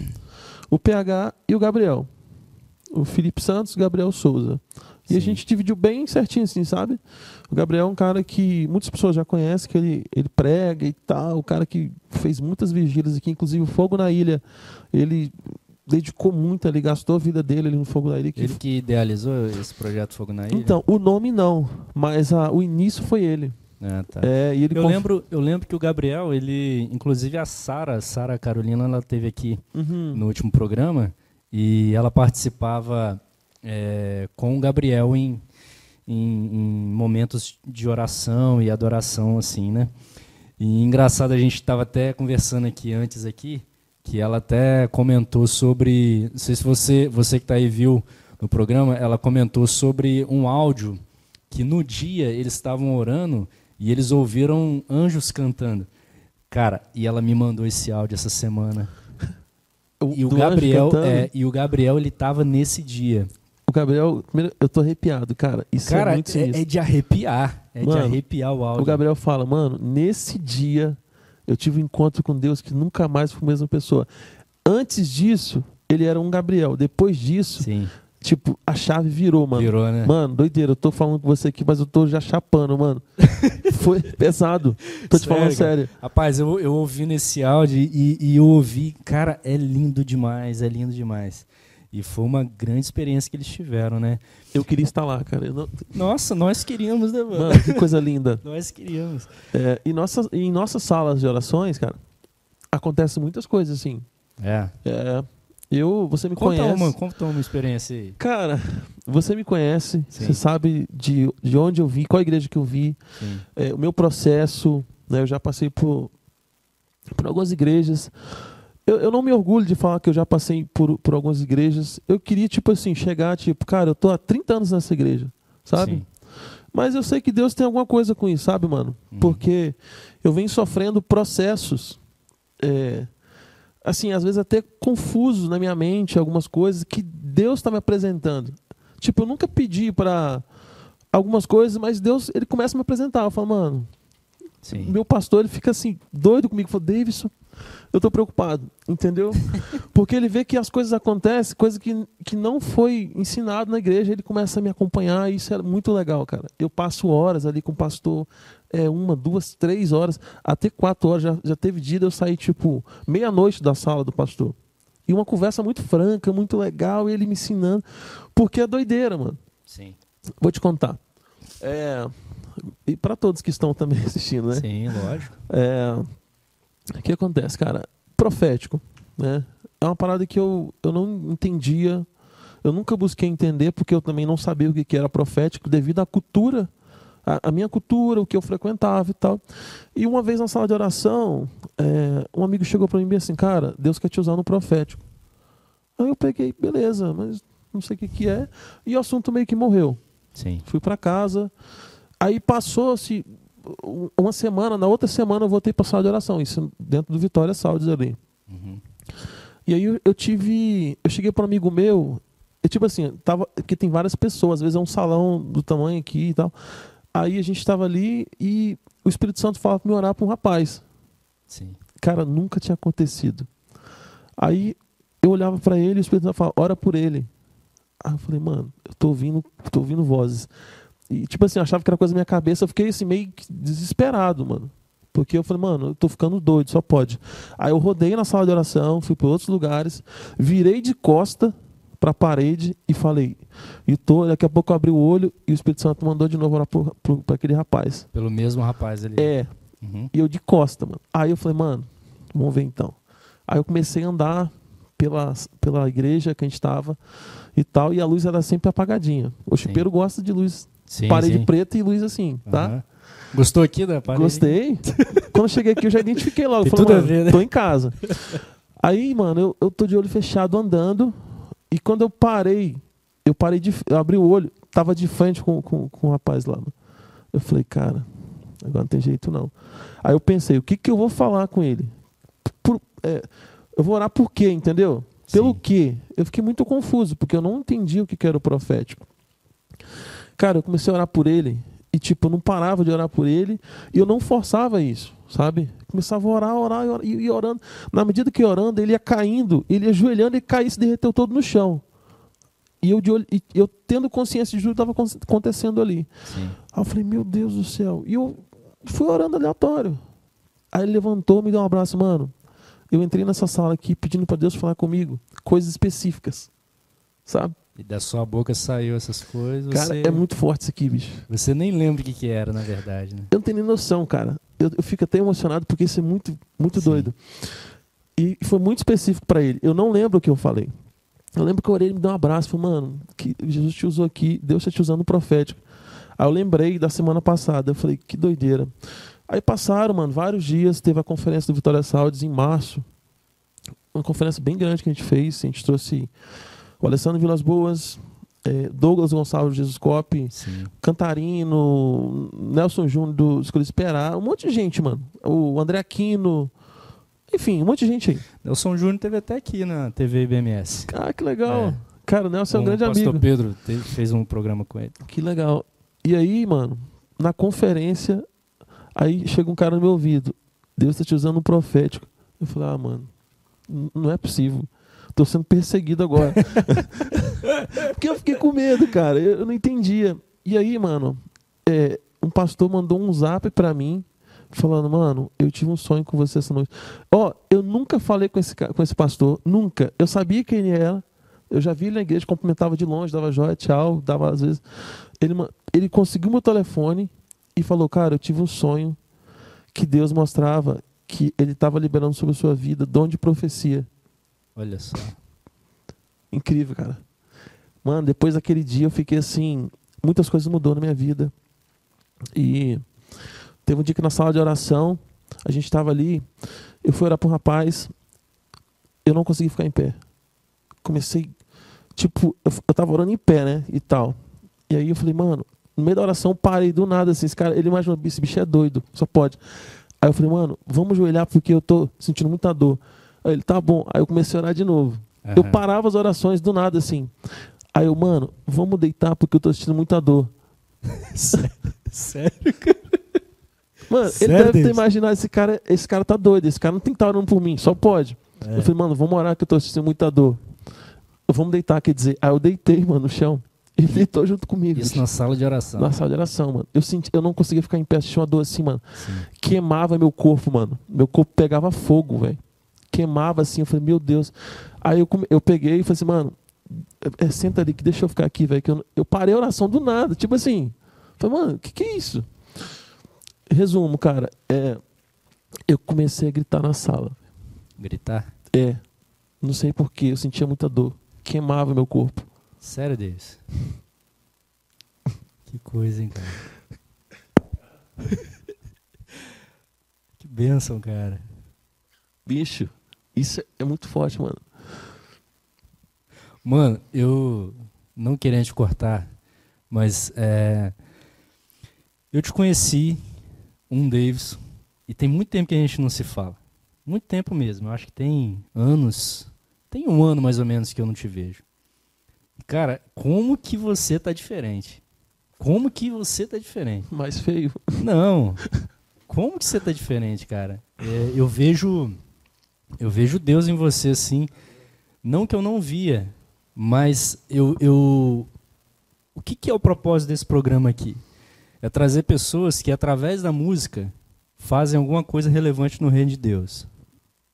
o PH e o Gabriel o Felipe Santos e o Gabriel Souza. E Sim. a gente dividiu bem certinho, assim, sabe? O Gabriel é um cara que muitas pessoas já conhecem, que ele, ele prega e tal, o cara que fez muitas vigílias aqui, inclusive o Fogo na Ilha, ele dedicou muito ali, gastou a vida dele ali no Fogo na Ilha. Que... Ele que idealizou esse projeto Fogo na Ilha? Então, o nome não, mas a, o início foi ele. Ah, tá. é, e ele eu, conf... lembro, eu lembro que o Gabriel, ele, inclusive a Sara, Sara Carolina, ela teve aqui uhum. no último programa, e ela participava é, com o Gabriel em, em, em, momentos de oração e adoração, assim, né? E engraçado, a gente estava até conversando aqui antes aqui, que ela até comentou sobre, não sei se você, você que está aí viu no programa, ela comentou sobre um áudio que no dia eles estavam orando e eles ouviram anjos cantando. Cara, e ela me mandou esse áudio essa semana. O, e o Gabriel, é, e o Gabriel ele tava nesse dia. O Gabriel, eu tô arrepiado, cara. Isso é cara, é muito é, é de arrepiar. É mano, de arrepiar o áudio. O Gabriel fala, mano, nesse dia eu tive um encontro com Deus que nunca mais fui a mesma pessoa. Antes disso, ele era um Gabriel. Depois disso, Sim. Tipo, a chave virou, mano. Virou, né? Mano, doideira. Eu tô falando com você aqui, mas eu tô já chapando, mano. Foi pesado. Tô te sério, falando sério. Rapaz, eu, eu ouvi nesse áudio e, e eu ouvi, cara, é lindo demais, é lindo demais. E foi uma grande experiência que eles tiveram, né? Eu queria estar lá, cara. Não... Nossa, nós queríamos, né, mano? Mano, que coisa linda. nós queríamos. É, e nossas, em nossas salas de orações, cara, acontecem muitas coisas, assim. É. É. Eu, você me conta conhece. Uma, conta uma experiência aí. Cara, você me conhece, Sim. você sabe de, de onde eu vi, qual igreja que eu vi, é, o meu processo. Né, eu já passei por, por algumas igrejas. Eu, eu não me orgulho de falar que eu já passei por, por algumas igrejas. Eu queria, tipo assim, chegar, tipo, cara, eu tô há 30 anos nessa igreja, sabe? Sim. Mas eu sei que Deus tem alguma coisa com isso, sabe, mano? Uhum. Porque eu venho sofrendo processos. É, assim, às vezes até confuso na minha mente algumas coisas que Deus está me apresentando. Tipo, eu nunca pedi para algumas coisas, mas Deus, ele começa a me apresentar. Eu falo, mano, Sim. meu pastor, ele fica assim, doido comigo. Fala, Davidson, eu estou preocupado, entendeu? Porque ele vê que as coisas acontecem, coisa que, que não foi ensinado na igreja, ele começa a me acompanhar e isso é muito legal, cara. Eu passo horas ali com o pastor, é, uma, duas, três horas, até quatro horas. Já, já teve dia de eu sair, tipo, meia-noite da sala do pastor. E uma conversa muito franca, muito legal, e ele me ensinando. Porque é doideira, mano. Sim. Vou te contar. É, e para todos que estão também assistindo, né? Sim, lógico. É, o que acontece, cara? Profético, né? É uma parada que eu, eu não entendia, eu nunca busquei entender, porque eu também não sabia o que, era profético, devido à cultura, a, a, minha cultura, o que eu frequentava e tal. E uma vez na sala de oração, é, um amigo chegou para mim e disse assim, cara, Deus quer te usar no profético. Aí eu peguei, beleza, mas não sei o que, que é, e o assunto meio que morreu. Sim. Fui para casa, aí passou-se uma semana, na outra semana eu voltei para a sala de oração, isso dentro do Vitória Saúdes ali. Uhum. E aí eu, eu, tive, eu cheguei para um amigo meu, eu, tipo assim, tava, porque tem várias pessoas, às vezes é um salão do tamanho aqui e tal. Aí a gente estava ali e o Espírito Santo falava para me orar para um rapaz. Sim. Cara, nunca tinha acontecido. Aí eu olhava para ele e o Espírito Santo falava, ora por ele. Aí eu falei, mano, eu tô ouvindo, tô ouvindo vozes. E, tipo assim, eu achava que era coisa da minha cabeça. Eu fiquei assim, meio desesperado, mano. Porque eu falei, mano, eu tô ficando doido, só pode. Aí eu rodei na sala de oração, fui para outros lugares, virei de costa para a parede e falei, e tô, daqui a pouco eu abri o olho e o Espírito Santo mandou de novo orar para aquele rapaz. Pelo mesmo rapaz ali. É. Uhum. E eu de costa, mano. Aí eu falei, mano, vamos ver então. Aí eu comecei a andar pela, pela igreja que a gente estava e tal, e a luz era sempre apagadinha. O chipeiro gosta de luz, sim, parede sim. preta e luz assim, tá? Uhum. Gostou aqui da parede? Gostei. Quando cheguei aqui, eu já identifiquei logo. Tem falei, ver, né? tô em casa. Aí, mano, eu, eu tô de olho fechado andando, e quando eu parei, eu parei de. Eu abri o olho, tava de frente com, com, com o rapaz lá. Eu falei, cara, agora não tem jeito não. Aí eu pensei, o que, que eu vou falar com ele? Por, é, eu vou orar por quê, entendeu? Pelo Sim. quê? Eu fiquei muito confuso, porque eu não entendi o que, que era o profético. Cara, eu comecei a orar por ele, e tipo, eu não parava de orar por ele, e eu não forçava isso, sabe? Começava a orar, orar, orar e, e orando. Na medida que orando, ele ia caindo, ele ia ajoelhando e caía e se derreteu todo no chão. E eu, de olho, e eu tendo consciência de tudo que estava acontecendo ali. Sim. Aí eu falei, meu Deus do céu. E eu fui orando aleatório. Aí ele levantou, me deu um abraço, mano. Eu entrei nessa sala aqui pedindo para Deus falar comigo coisas específicas, sabe? E da sua boca saiu essas coisas. Cara, você... é muito forte isso aqui, bicho. Você nem lembra o que, que era, na verdade, né? Eu não tenho nem noção, cara. Eu, eu fico até emocionado porque isso é muito, muito doido. E foi muito específico para ele. Eu não lembro o que eu falei. Eu lembro que eu orei, ele me deu um abraço, falei, mano, que Jesus te usou aqui, Deus está te usando no profético. Aí eu lembrei da semana passada, eu falei, que doideira. Aí passaram, mano, vários dias, teve a conferência do Vitória Saúdes em março. Uma conferência bem grande que a gente fez, a gente trouxe o Alessandro Vilas Boas, é, Douglas Gonçalves Jesus Cop, Cantarino, Nelson Júnior do Escolha Esperar, um monte de gente, mano. O André Aquino, enfim, um monte de gente aí. Nelson Júnior teve até aqui na TV IBMS. Ah, que legal. É. Cara, o Nelson é um grande amigo. O pastor Pedro teve, fez um programa com ele. Que legal. E aí, mano, na conferência, aí chega um cara no meu ouvido. Deus está te usando um profético. Eu falei, ah, mano, não é possível. Tô sendo perseguido agora. Porque eu fiquei com medo, cara. Eu, não entendia. E aí, mano, é, um pastor mandou um zap pra mim, falando, mano, eu tive um sonho com você essa noite. Ó, oh, eu nunca falei com esse, com esse pastor, nunca. Eu sabia quem ele era. Eu já vi ele na igreja, cumprimentava de longe, dava joia, tchau, dava às vezes. Ele, ele conseguiu meu telefone e falou, cara, eu tive um sonho que Deus mostrava que ele estava liberando sobre a sua vida dom de profecia. Olha só. Incrível, cara. Mano, depois daquele dia eu fiquei assim, muitas coisas mudou na minha vida. E teve um dia que na sala de oração, a gente estava ali, eu fui orar para um rapaz, eu não consegui ficar em pé. Comecei, tipo, eu, tava orando em pé, né, e tal. E aí eu falei, mano, no meio da oração, parei do nada, assim, esse cara, ele imaginou, esse bicho é doido, só pode. Aí eu falei, mano, vamos ajoelhar porque eu tô sentindo muita dor. Aí ele, tá bom. Aí eu comecei a orar de novo. Uhum. Eu parava as orações do nada, assim. Aí eu, mano, vamos deitar porque eu tô sentindo muita dor. Sério, cara? Mano, Sério ele deve ter imaginado, esse cara, esse cara tá doido, esse cara não tem que estar tá orando por mim, só pode. É. Eu falei, mano, vamos orar que eu tô sentindo muita dor. Vamos deitar, quer dizer. Aí eu deitei, mano, no chão. Ele deitou junto comigo. Isso na sala de oração. Na sala de oração, mano. Eu, senti, eu não conseguia ficar em pé, tinha uma dor assim, mano. Sim. Queimava meu corpo, mano. Meu corpo pegava fogo, velho queimava assim. Eu falei, meu Deus. Aí eu, eu peguei e falei assim, mano, é, é, senta ali que deixa eu ficar aqui, velho. Eu, eu parei a oração do nada. Tipo assim, falei, mano, o que, que é isso? Resumo, cara, é, eu comecei a gritar na sala. Gritar? É. Não sei porquê, eu sentia muita dor. Queimava meu corpo. Sério, Deus? que coisa, hein, cara? que bênção, cara. Bicho, isso é muito forte, mano. Mano, eu não querendo te cortar, mas é, eu te conheci, um Davis, e tem muito tempo que a gente não se fala. Muito tempo mesmo. Eu acho que tem anos, tem um ano mais ou menos que eu não te vejo. Cara, como que você tá diferente? Como que você tá diferente? Mais feio. Não. Como que você tá diferente, cara? É, eu vejo eu vejo Deus em você assim, não que eu não via, mas eu, eu o que, que é o propósito desse programa aqui? É trazer pessoas que através da música fazem alguma coisa relevante no reino de Deus.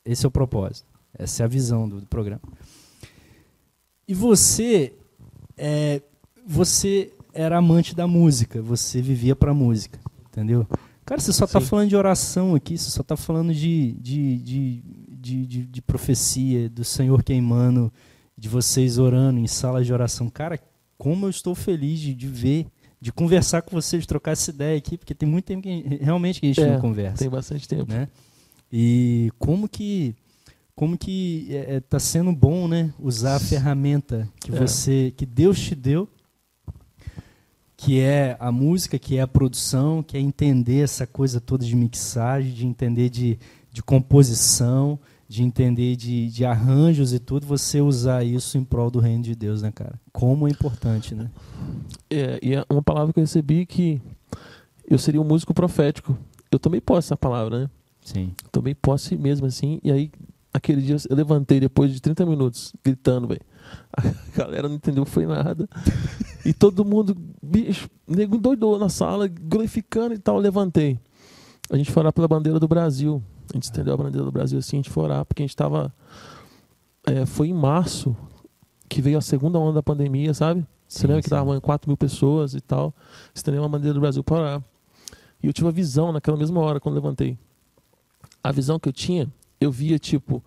Esse é o propósito. Essa é a visão do, do programa. E você, é, você era amante da música, você vivia para música, entendeu? Cara, você só está falando de oração aqui, você só está falando de, de, de, de, de, de profecia, do Senhor queimando, de vocês orando em salas de oração. Cara, como eu estou feliz de, de ver, de conversar com vocês, de trocar essa ideia aqui, porque tem muito tempo que realmente que a gente é, não conversa. Tem bastante tempo. Né? E como que como que está é, é tá sendo bom, né, usar a ferramenta que é. você, que Deus te deu, que é a música, que é a produção, que é entender essa coisa toda de mixagem, de entender de, de composição, de entender de, de arranjos e tudo, você usar isso em prol do reino de Deus, né, cara? Como é importante, né? É, e é uma palavra que eu recebi que eu seria um músico profético. Eu também posso essa palavra, né? Sim. Também posso mesmo assim. E aí aquele dia eu levantei depois de 30 minutos, gritando, velho. A galera não entendeu, foi nada. e todo mundo, bicho, nego doidou na sala, glorificando e tal. Eu levantei. A gente foi orar pela bandeira do Brasil. A gente estendeu a bandeira do Brasil assim, a gente foi orar, porque a gente estava. É, foi em março que veio a segunda onda da pandemia, sabe? Você sim, lembra que estavam 4 mil pessoas e tal? Estendeu a bandeira do Brasil para orar. E eu tive uma visão naquela mesma hora quando levantei. A visão que eu tinha eu via, tipo,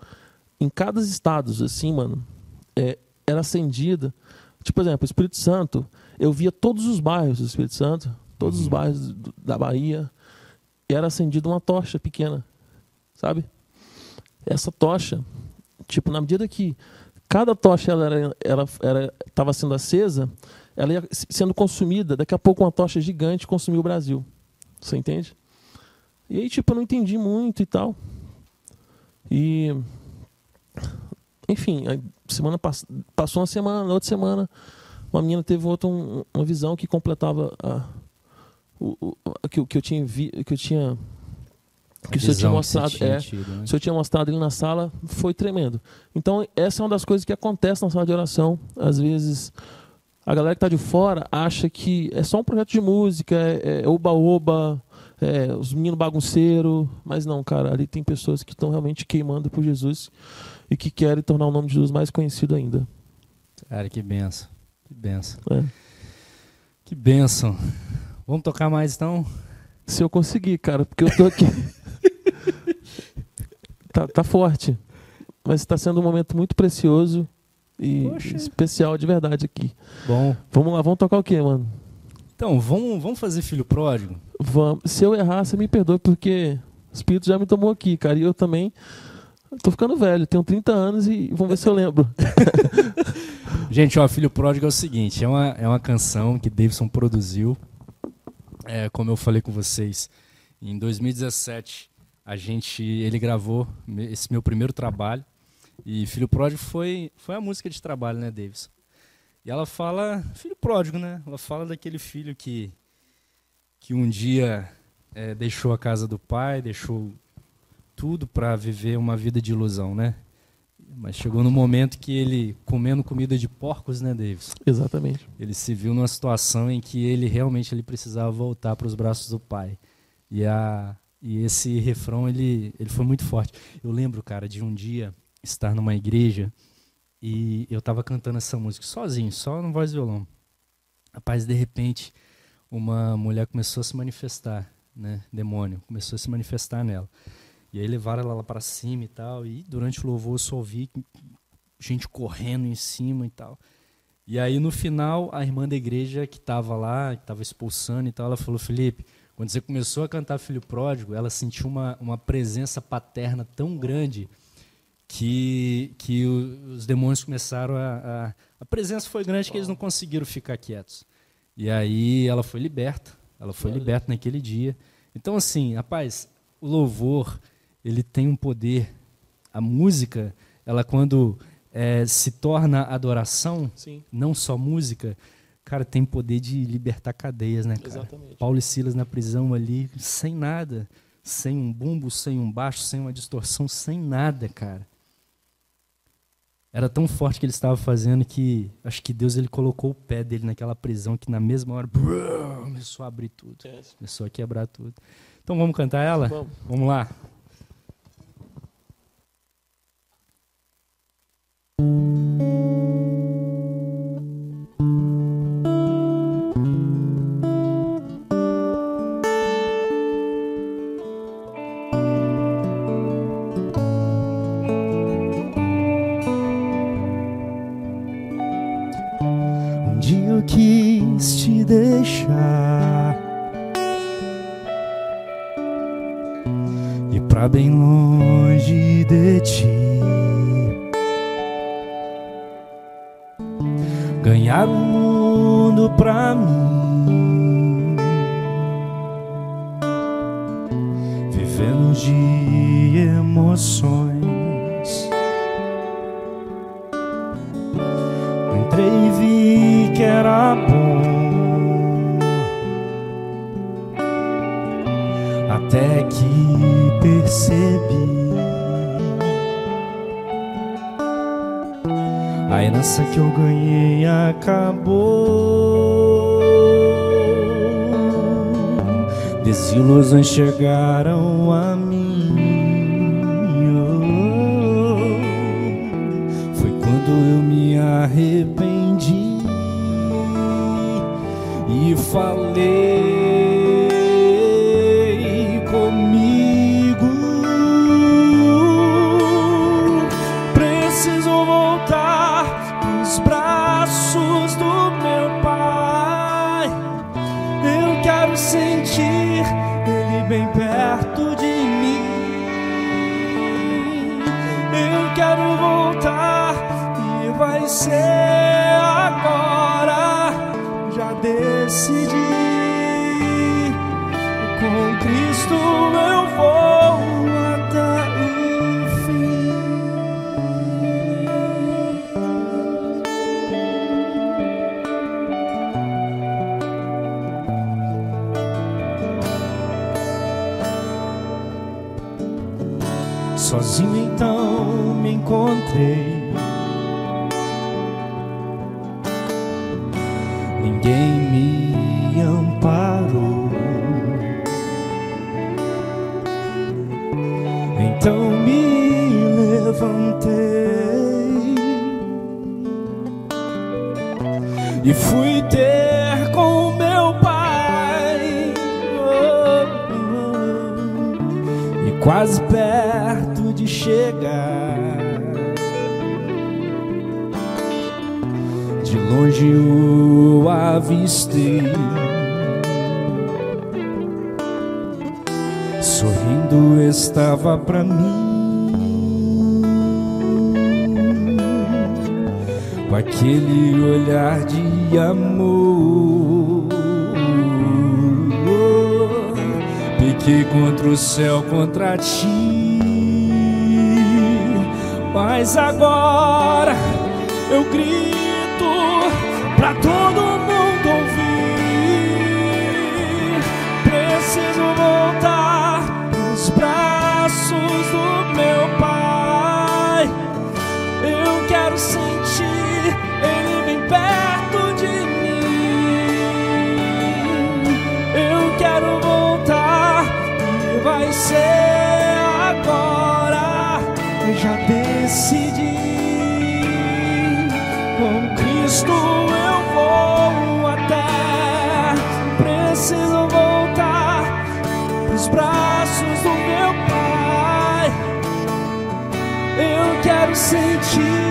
em cada estado, assim, mano, é, era acendida. Tipo, por exemplo, o Espírito Santo, eu via todos os bairros do Espírito Santo, todos uhum. os bairros da Bahia, e era acendida uma tocha pequena, sabe? Essa tocha, tipo, na medida que cada tocha ela era, era, estava sendo acesa, ela ia sendo consumida, daqui a pouco uma tocha gigante consumiu o Brasil. Você entende? E aí, tipo, eu não entendi muito e tal. E. Enfim, semana pass... passou uma semana, na outra semana, uma menina teve outra um, uma visão que completava a, o, o, que, que eu tinha vi, que eu tinha que se eu tinha mostrado é, tido, né? tinha mostrado ali na sala foi tremendo então essa é uma das coisas que acontece na sala de oração às vezes a galera que está de fora acha que é só um projeto de música é, é oba oba é, os meninos bagunceiros, mas não, cara, ali tem pessoas que estão realmente queimando por Jesus e que querem tornar o nome de Jesus mais conhecido ainda. Cara, que benção, que benção. É. Que benção. Vamos tocar mais então? Se eu conseguir, cara, porque eu tô aqui. tá, tá forte. Mas está sendo um momento muito precioso e Poxa. especial de verdade aqui. Bom. Vamos lá, vamos tocar o quê, mano? Então, vamos, vamos fazer filho pródigo? Vamos. Se eu errar, você me perdoe, porque o Espírito já me tomou aqui, cara. E eu também tô ficando velho, tenho 30 anos e vamos ver se eu lembro. Gente, ó, Filho Pródigo é o seguinte, é uma, é uma canção que Davidson produziu. É, como eu falei com vocês, em 2017 a gente, ele gravou esse meu primeiro trabalho. E Filho Pródigo foi, foi a música de trabalho, né, Davidson? E ela fala, filho pródigo, né? Ela fala daquele filho que, que um dia é, deixou a casa do pai, deixou tudo para viver uma vida de ilusão, né? Mas chegou no momento que ele, comendo comida de porcos, né, Davis? Exatamente. Ele se viu numa situação em que ele realmente ele precisava voltar para os braços do pai. E, a, e esse refrão, ele, ele foi muito forte. Eu lembro, cara, de um dia estar numa igreja e eu estava cantando essa música sozinho, só no voz e violão. Rapaz, de repente, uma mulher começou a se manifestar, né? Demônio, começou a se manifestar nela. E aí levaram ela lá para cima e tal. E durante o louvor eu só ouvi gente correndo em cima e tal. E aí no final, a irmã da igreja que estava lá, que estava expulsando e tal, ela falou: Felipe, quando você começou a cantar Filho Pródigo, ela sentiu uma, uma presença paterna tão grande que, que os demônios começaram a, a, a. presença foi grande que eles não conseguiram ficar quietos. E aí ela foi liberta. Ela foi liberta naquele dia. Então, assim, rapaz, o louvor, ele tem um poder. A música, ela quando é, se torna adoração, Sim. não só música, cara, tem poder de libertar cadeias, né, cara? Exatamente. Paulo e Silas na prisão ali, sem nada. Sem um bumbo, sem um baixo, sem uma distorção, sem nada, cara era tão forte que ele estava fazendo que acho que Deus ele colocou o pé dele naquela prisão que na mesma hora brrr, começou a abrir tudo, começou a quebrar tudo. Então vamos cantar ela? Vamos. Vamos lá. Pros braços do meu pai. Eu quero sentir ele bem perto de mim. Eu quero voltar e vai ser agora. Já decidi. Com Cristo eu Sozinho então me encontrei. Agora eu grito pra todo mundo ouvir. Preciso voltar pros braços do meu pai. Eu quero sentir ele bem perto de mim. Eu quero voltar e vai ser agora. Eu já decidi. Cristo eu vou até. Preciso voltar pros braços do meu Pai. Eu quero sentir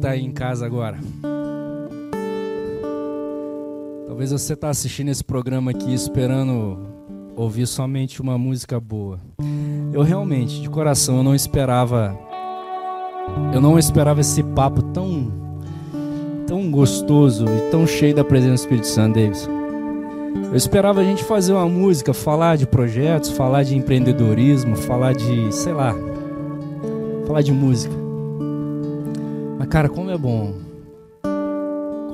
está aí em casa agora. Talvez você está assistindo esse programa aqui esperando ouvir somente uma música boa. Eu realmente, de coração, eu não esperava. Eu não esperava esse papo tão, tão gostoso e tão cheio da presença do Espírito Santo, Davidson. Eu esperava a gente fazer uma música, falar de projetos, falar de empreendedorismo, falar de, sei lá, falar de música. Mas, cara, como é bom.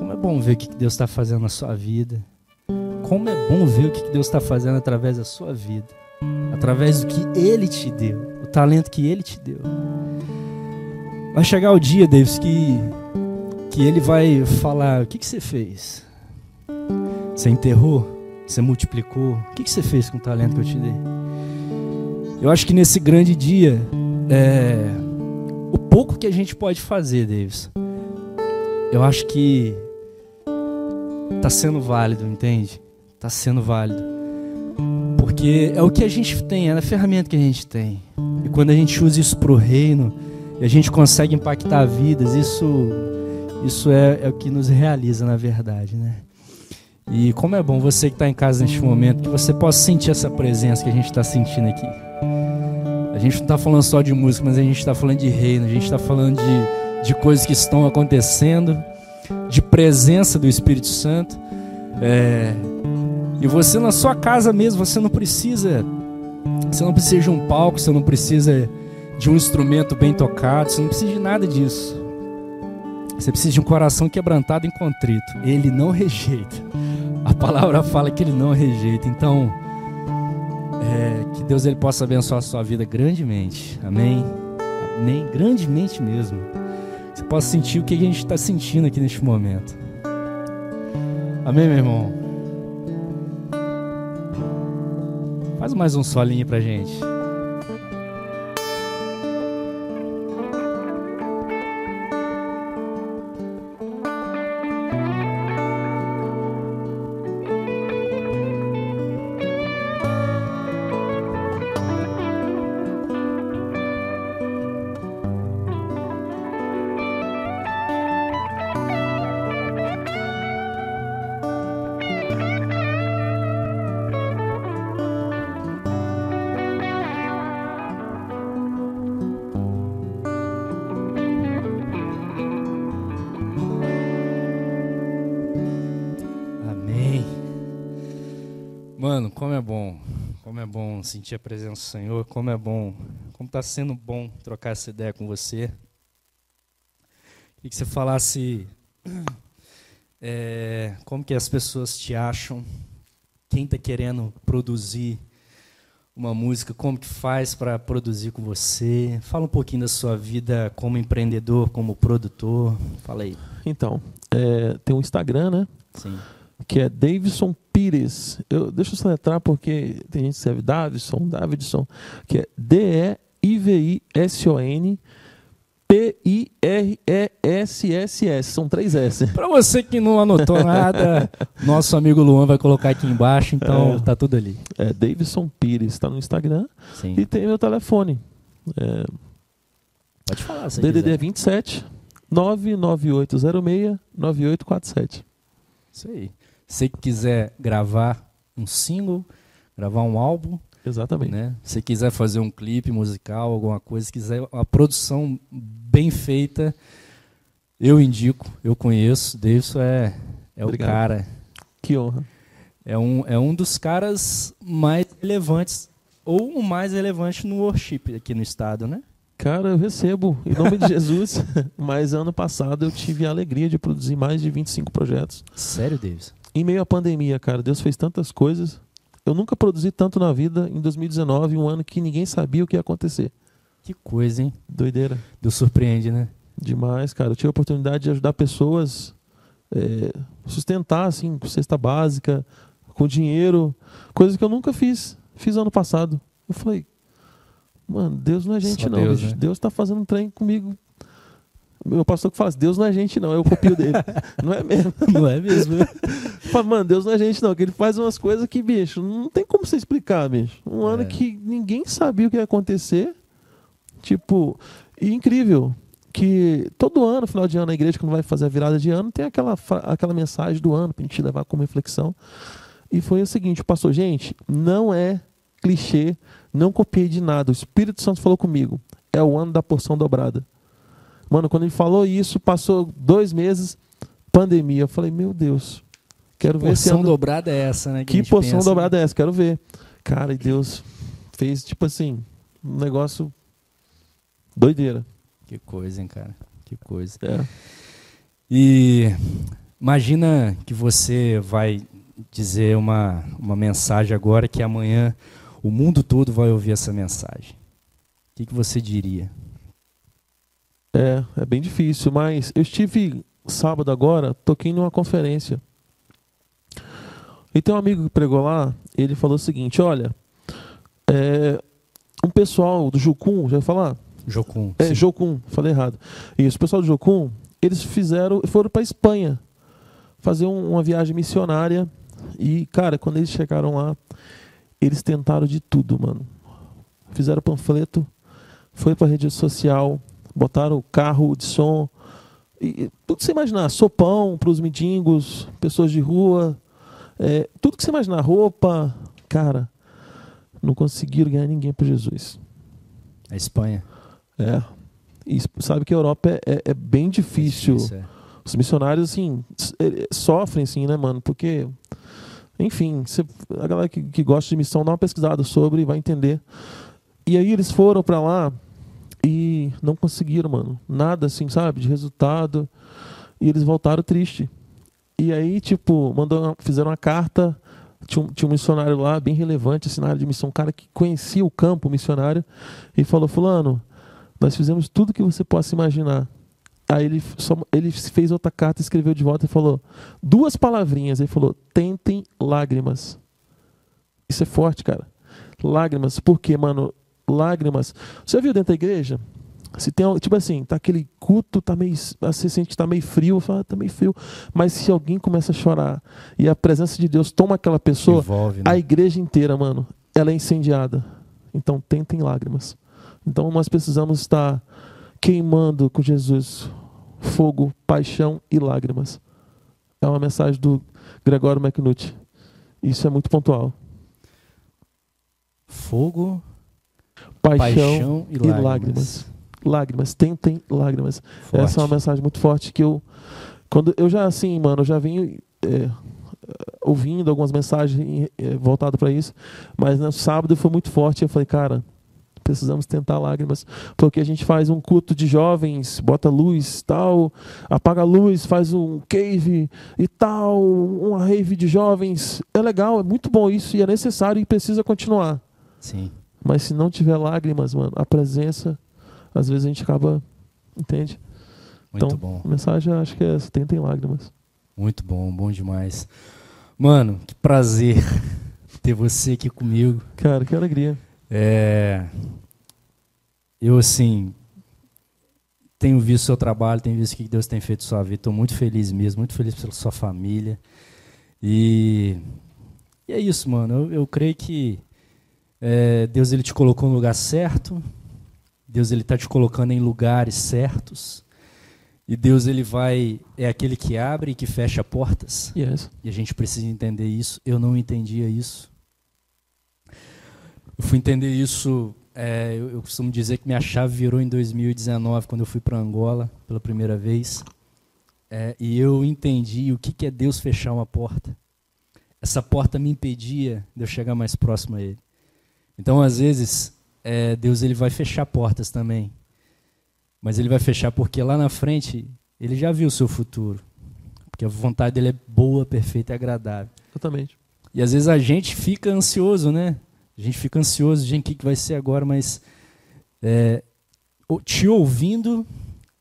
Como é bom ver o que Deus está fazendo na sua vida. Como é bom ver o que Deus está fazendo através da sua vida. Através do que Ele te deu. O talento que Ele te deu. Vai chegar o dia, Davis, que, que Ele vai falar: o que, que você fez? Você enterrou? Você multiplicou? O que, que você fez com o talento que eu te dei? Eu acho que nesse grande dia, é, pouco que a gente pode fazer, Davis, eu acho que está sendo válido, entende? Está sendo válido. Porque é o que a gente tem, é a ferramenta que a gente tem. E quando a gente usa isso para o reino, e a gente consegue impactar vidas, isso, isso é, é o que nos realiza, na verdade, né? E como é bom você que está em casa neste momento, que você possa sentir essa presença que a gente está sentindo aqui. A gente não está falando só de música, mas a gente está falando de reino, a gente está falando de, de coisas que estão acontecendo, de presença do Espírito Santo. É, e você na sua casa mesmo, você não precisa, você não precisa de um palco, você não precisa de um instrumento bem tocado, você não precisa de nada disso. Você precisa de um coração quebrantado e contrito. Ele não rejeita. A palavra fala que ele não rejeita. Então, é, que Deus ele possa abençoar a sua vida grandemente. Amém? Amém? Grandemente mesmo. Você possa sentir o que a gente está sentindo aqui neste momento. Amém, meu irmão? Faz mais um solinho pra gente. Sentir a presença do Senhor. Como é bom. Como está sendo bom trocar essa ideia com você. Queria que você falasse é, como que as pessoas te acham. Quem está querendo produzir uma música, como que faz para produzir com você? Fala um pouquinho da sua vida como empreendedor, como produtor. Fala aí. Então, é, tem um Instagram, né? Sim que é Davidson Pires. Eu, deixa eu soletrar porque tem gente que escreve Davidson, Davidson, que é D-E-I-V-I-S-O-N P-I-R-E-S-S-S. São três S. Para você que não anotou nada, nosso amigo Luan vai colocar aqui embaixo, então é, tá tudo ali. É Davidson Pires, está no Instagram. Sim. E tem meu telefone. É, Pode falar, se DDD quiser. 27 99806 9847. Isso aí. Se quiser gravar um single, gravar um álbum, Exatamente. Né? Se quiser fazer um clipe musical, alguma coisa, se quiser uma produção bem feita, eu indico, eu conheço, Davidson é, é o cara. Que honra. É um, é um dos caras mais relevantes, ou o mais relevante no worship aqui no estado, né? Cara, eu recebo, em nome de Jesus. Mas ano passado eu tive a alegria de produzir mais de 25 projetos. Sério, Davis? Em meio à pandemia, cara, Deus fez tantas coisas. Eu nunca produzi tanto na vida em 2019, um ano que ninguém sabia o que ia acontecer. Que coisa, hein? Doideira. Deus surpreende, né? Demais, cara. Eu tive a oportunidade de ajudar pessoas é, sustentar, assim, com cesta básica, com dinheiro, coisas que eu nunca fiz. Fiz ano passado. Eu falei, mano, Deus não é gente, Só não. Deus, né? Deus tá fazendo um trem comigo meu pastor que fala assim, Deus não é gente não, é o copio dele. não é mesmo. Não é mesmo. fala, mano, Deus não é gente não, que ele faz umas coisas que, bicho, não tem como você explicar, bicho. Um é. ano que ninguém sabia o que ia acontecer. Tipo, e incrível que todo ano, final de ano, a igreja, quando vai fazer a virada de ano, tem aquela, aquela mensagem do ano para a gente levar como reflexão. E foi o seguinte, pastor, gente, não é clichê, não copiei de nada. O Espírito Santo falou comigo. É o ano da porção dobrada. Mano, quando ele falou isso, passou dois meses, pandemia. Eu falei, meu Deus, quero ver se. porção dobrada é essa, né? Que, que porção pensa, dobrada né? é essa? Quero ver. Cara, e Deus fez, tipo assim, um negócio doideira. Que coisa, hein, cara? Que coisa. É. E imagina que você vai dizer uma, uma mensagem agora que amanhã o mundo todo vai ouvir essa mensagem. O que, que você diria? É, é bem difícil, mas eu estive sábado agora, toquei numa conferência. E tem um amigo que pregou lá, ele falou o seguinte, olha, é, um pessoal do Jucum, já ia falar? Jocum. É, sim. Jocum, falei errado. Isso, o pessoal do Jocum, eles fizeram, foram para Espanha fazer um, uma viagem missionária e, cara, quando eles chegaram lá, eles tentaram de tudo, mano. Fizeram panfleto, foi para rede social, botaram carro de som, e, tudo que você imaginar, sopão para os mendigos, pessoas de rua, é, tudo que você imaginar, roupa, cara, não conseguiram ganhar ninguém para Jesus. A Espanha. É. E sabe que a Europa é, é, é bem difícil. É difícil é. Os missionários, assim, sofrem, assim, né, mano? Porque, enfim, você, a galera que, que gosta de missão dá uma pesquisada sobre e vai entender. E aí eles foram para lá e não conseguiram, mano. Nada, assim, sabe? De resultado. E eles voltaram triste. E aí, tipo, mandou, fizeram uma carta tinha um, tinha um missionário lá, bem relevante, assim, na área de missão, um cara que conhecia o campo missionário, e falou: Fulano, nós fizemos tudo que você possa imaginar. Aí ele, só, ele fez outra carta, escreveu de volta e falou duas palavrinhas. Ele falou: tentem lágrimas. Isso é forte, cara. Lágrimas. Por quê, mano? Lágrimas. Você viu dentro da igreja? Se tem, tipo assim, tá aquele culto, tá meio, você sente que tá meio frio, fala, ah, tá meio frio. Mas se alguém começa a chorar e a presença de Deus toma aquela pessoa, Envolve, né? a igreja inteira, mano, ela é incendiada. Então tentem lágrimas. Então nós precisamos estar queimando com Jesus fogo, paixão e lágrimas. É uma mensagem do Gregório McNutt. Isso é muito pontual. Fogo, paixão, paixão e, lágrimas. e, lágrimas. Lágrimas, tentem lágrimas. Forte. Essa é uma mensagem muito forte que eu quando eu já assim, mano, eu já venho é, ouvindo algumas mensagens é, voltadas para isso, mas no sábado foi muito forte. Eu falei, cara, precisamos tentar lágrimas, porque a gente faz um culto de jovens, bota luz, tal, apaga a luz, faz um cave e tal, uma rave de jovens. É legal, é muito bom isso e é necessário e precisa continuar. Sim. Mas se não tiver lágrimas, mano, a presença, às vezes a gente acaba, entende? Muito então, bom. A mensagem acho que é essa, tentem lágrimas. Muito bom, bom demais. Mano, que prazer ter você aqui comigo. Cara, que alegria. É, eu, assim, tenho visto o seu trabalho, tenho visto o que Deus tem feito na sua vida. Estou muito feliz mesmo, muito feliz pela sua família. E, e é isso, mano. Eu, eu creio que é, Deus ele te colocou no lugar certo. Deus ele está te colocando em lugares certos. E Deus ele vai é aquele que abre e que fecha portas. Yes. E a gente precisa entender isso. Eu não entendia isso. Eu fui entender isso, é, eu, eu, costumo dizer que minha chave virou em 2019, quando eu fui para Angola pela primeira vez. É, e eu entendi o que, que é Deus fechar uma porta. Essa porta me impedia de eu chegar mais próximo a Ele. Então, às vezes, é, Deus ele vai fechar portas também. Mas Ele vai fechar porque lá na frente Ele já viu o seu futuro. Porque a vontade dele é boa, perfeita e agradável. Totalmente. E às vezes a gente fica ansioso, né? A gente fica ansioso, gente, o que vai ser agora? Mas é, te ouvindo,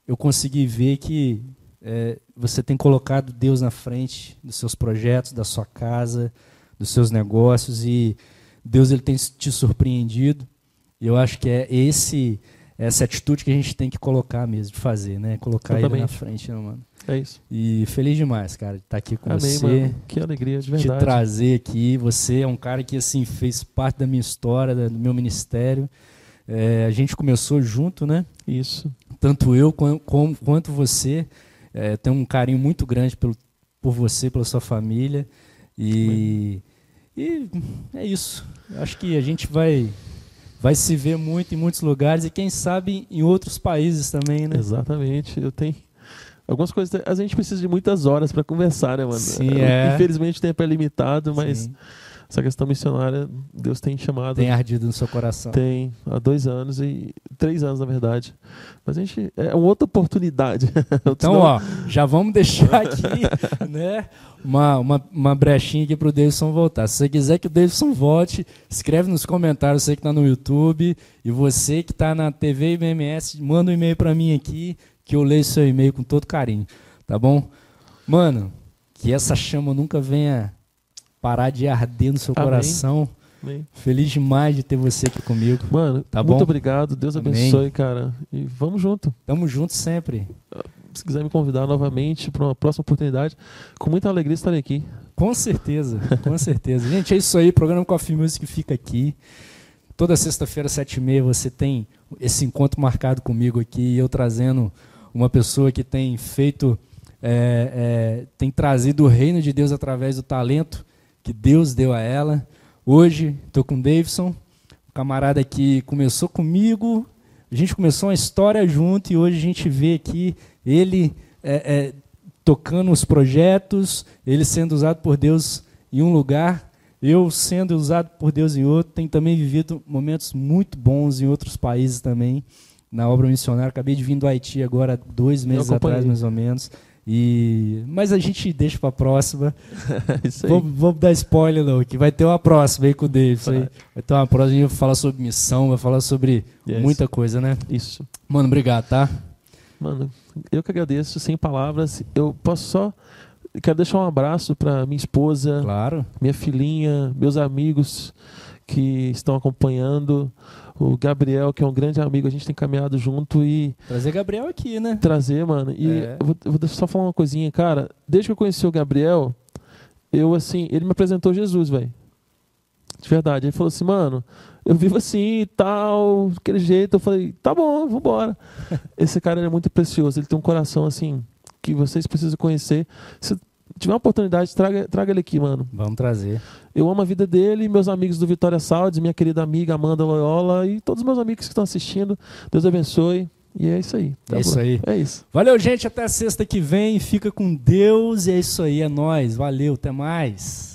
eu consegui ver que é, você tem colocado Deus na frente dos seus projetos, da sua casa, dos seus negócios e Deus ele tem te surpreendido. E eu acho que é esse essa atitude que a gente tem que colocar mesmo, de fazer, né? Colocar ele na frente, né, mano? É isso. E feliz demais, cara, de estar aqui com Amém, você. Mano. Que alegria, de verdade. Te trazer aqui. Você é um cara que, assim, fez parte da minha história, do meu ministério. É, a gente começou junto, né? Isso. tanto eu quanto você é, tenho um carinho muito grande pelo, por você, pela sua família. E, e é isso. Acho que a gente vai vai se ver muito em muitos lugares e quem sabe em outros países também, né? Exatamente. Eu tenho algumas coisas. A gente precisa de muitas horas para conversar, né, mano? Sim, é. Infelizmente o tempo é limitado, mas Sim. Essa questão missionária, Deus tem chamado. Tem ardido no seu coração. Tem, há dois anos e três anos, na verdade. Mas a gente. É uma outra oportunidade. Então, ó, já vamos deixar aqui, né? Uma, uma, uma brechinha aqui pro Davidson voltar. Se você quiser que o Davidson volte, escreve nos comentários, você que está no YouTube, e você que está na TV IBMS, manda um e-mail para mim aqui, que eu leio seu e-mail com todo carinho, tá bom? Mano, que essa chama nunca venha parar de arder no seu Amém. coração. Amém. Feliz demais de ter você aqui comigo. Mano, Tá muito bom? obrigado. Deus Amém. abençoe, cara. E vamos junto. Tamo junto sempre. Se quiser me convidar novamente para uma próxima oportunidade, com muita alegria estarei aqui. Com certeza, com certeza. Gente, é isso aí. O programa Coffee Music fica aqui. Toda sexta-feira, sete e meia, você tem esse encontro marcado comigo aqui. e Eu trazendo uma pessoa que tem feito, é, é, tem trazido o reino de Deus através do talento que Deus deu a ela. Hoje, estou com o Davidson, um camarada que começou comigo. A gente começou uma história junto e hoje a gente vê aqui ele é, é, tocando os projetos, ele sendo usado por Deus em um lugar, eu sendo usado por Deus em outro. Tem também vivido momentos muito bons em outros países também, na obra missionária. Acabei de vir do Haiti agora, dois meses atrás, mais ou menos. E, mas a gente deixa para a próxima. Vamos, vamos dar spoiler, não, que vai ter uma próxima aí com o Davis. Aí. Vai ter uma próxima, a gente vai falar sobre missão, vai falar sobre Yes. muita coisa, né? Isso. Mano, obrigado, tá? Mano, eu que agradeço, sem palavras. Eu posso só. Quero deixar um abraço para minha esposa, Claro. minha filhinha, meus amigos que estão acompanhando, o Gabriel, que é um grande amigo, a gente tem caminhado junto e Trazer Gabriel aqui, né? trazer, mano. E É. vou, vou só falar uma coisinha, cara. Desde que eu conheci o Gabriel, eu assim, ele me apresentou Jesus, velho. De verdade. Ele falou assim, mano, eu vivo assim e tal, daquele jeito. Eu falei, tá bom, vambora. Esse cara ele é muito precioso, ele tem um coração assim que vocês precisam conhecer. Se tiver uma oportunidade, traga, traga ele aqui, mano. Vamos trazer. Eu amo a vida dele, meus amigos do Vitória Saúde, minha querida amiga Amanda Loyola e todos os meus amigos que estão assistindo. Deus abençoe. E é isso aí. É isso bom? aí. É isso. Valeu, gente. Até sexta que vem. Fica com Deus. E é isso aí. É nóis. Valeu. Até mais.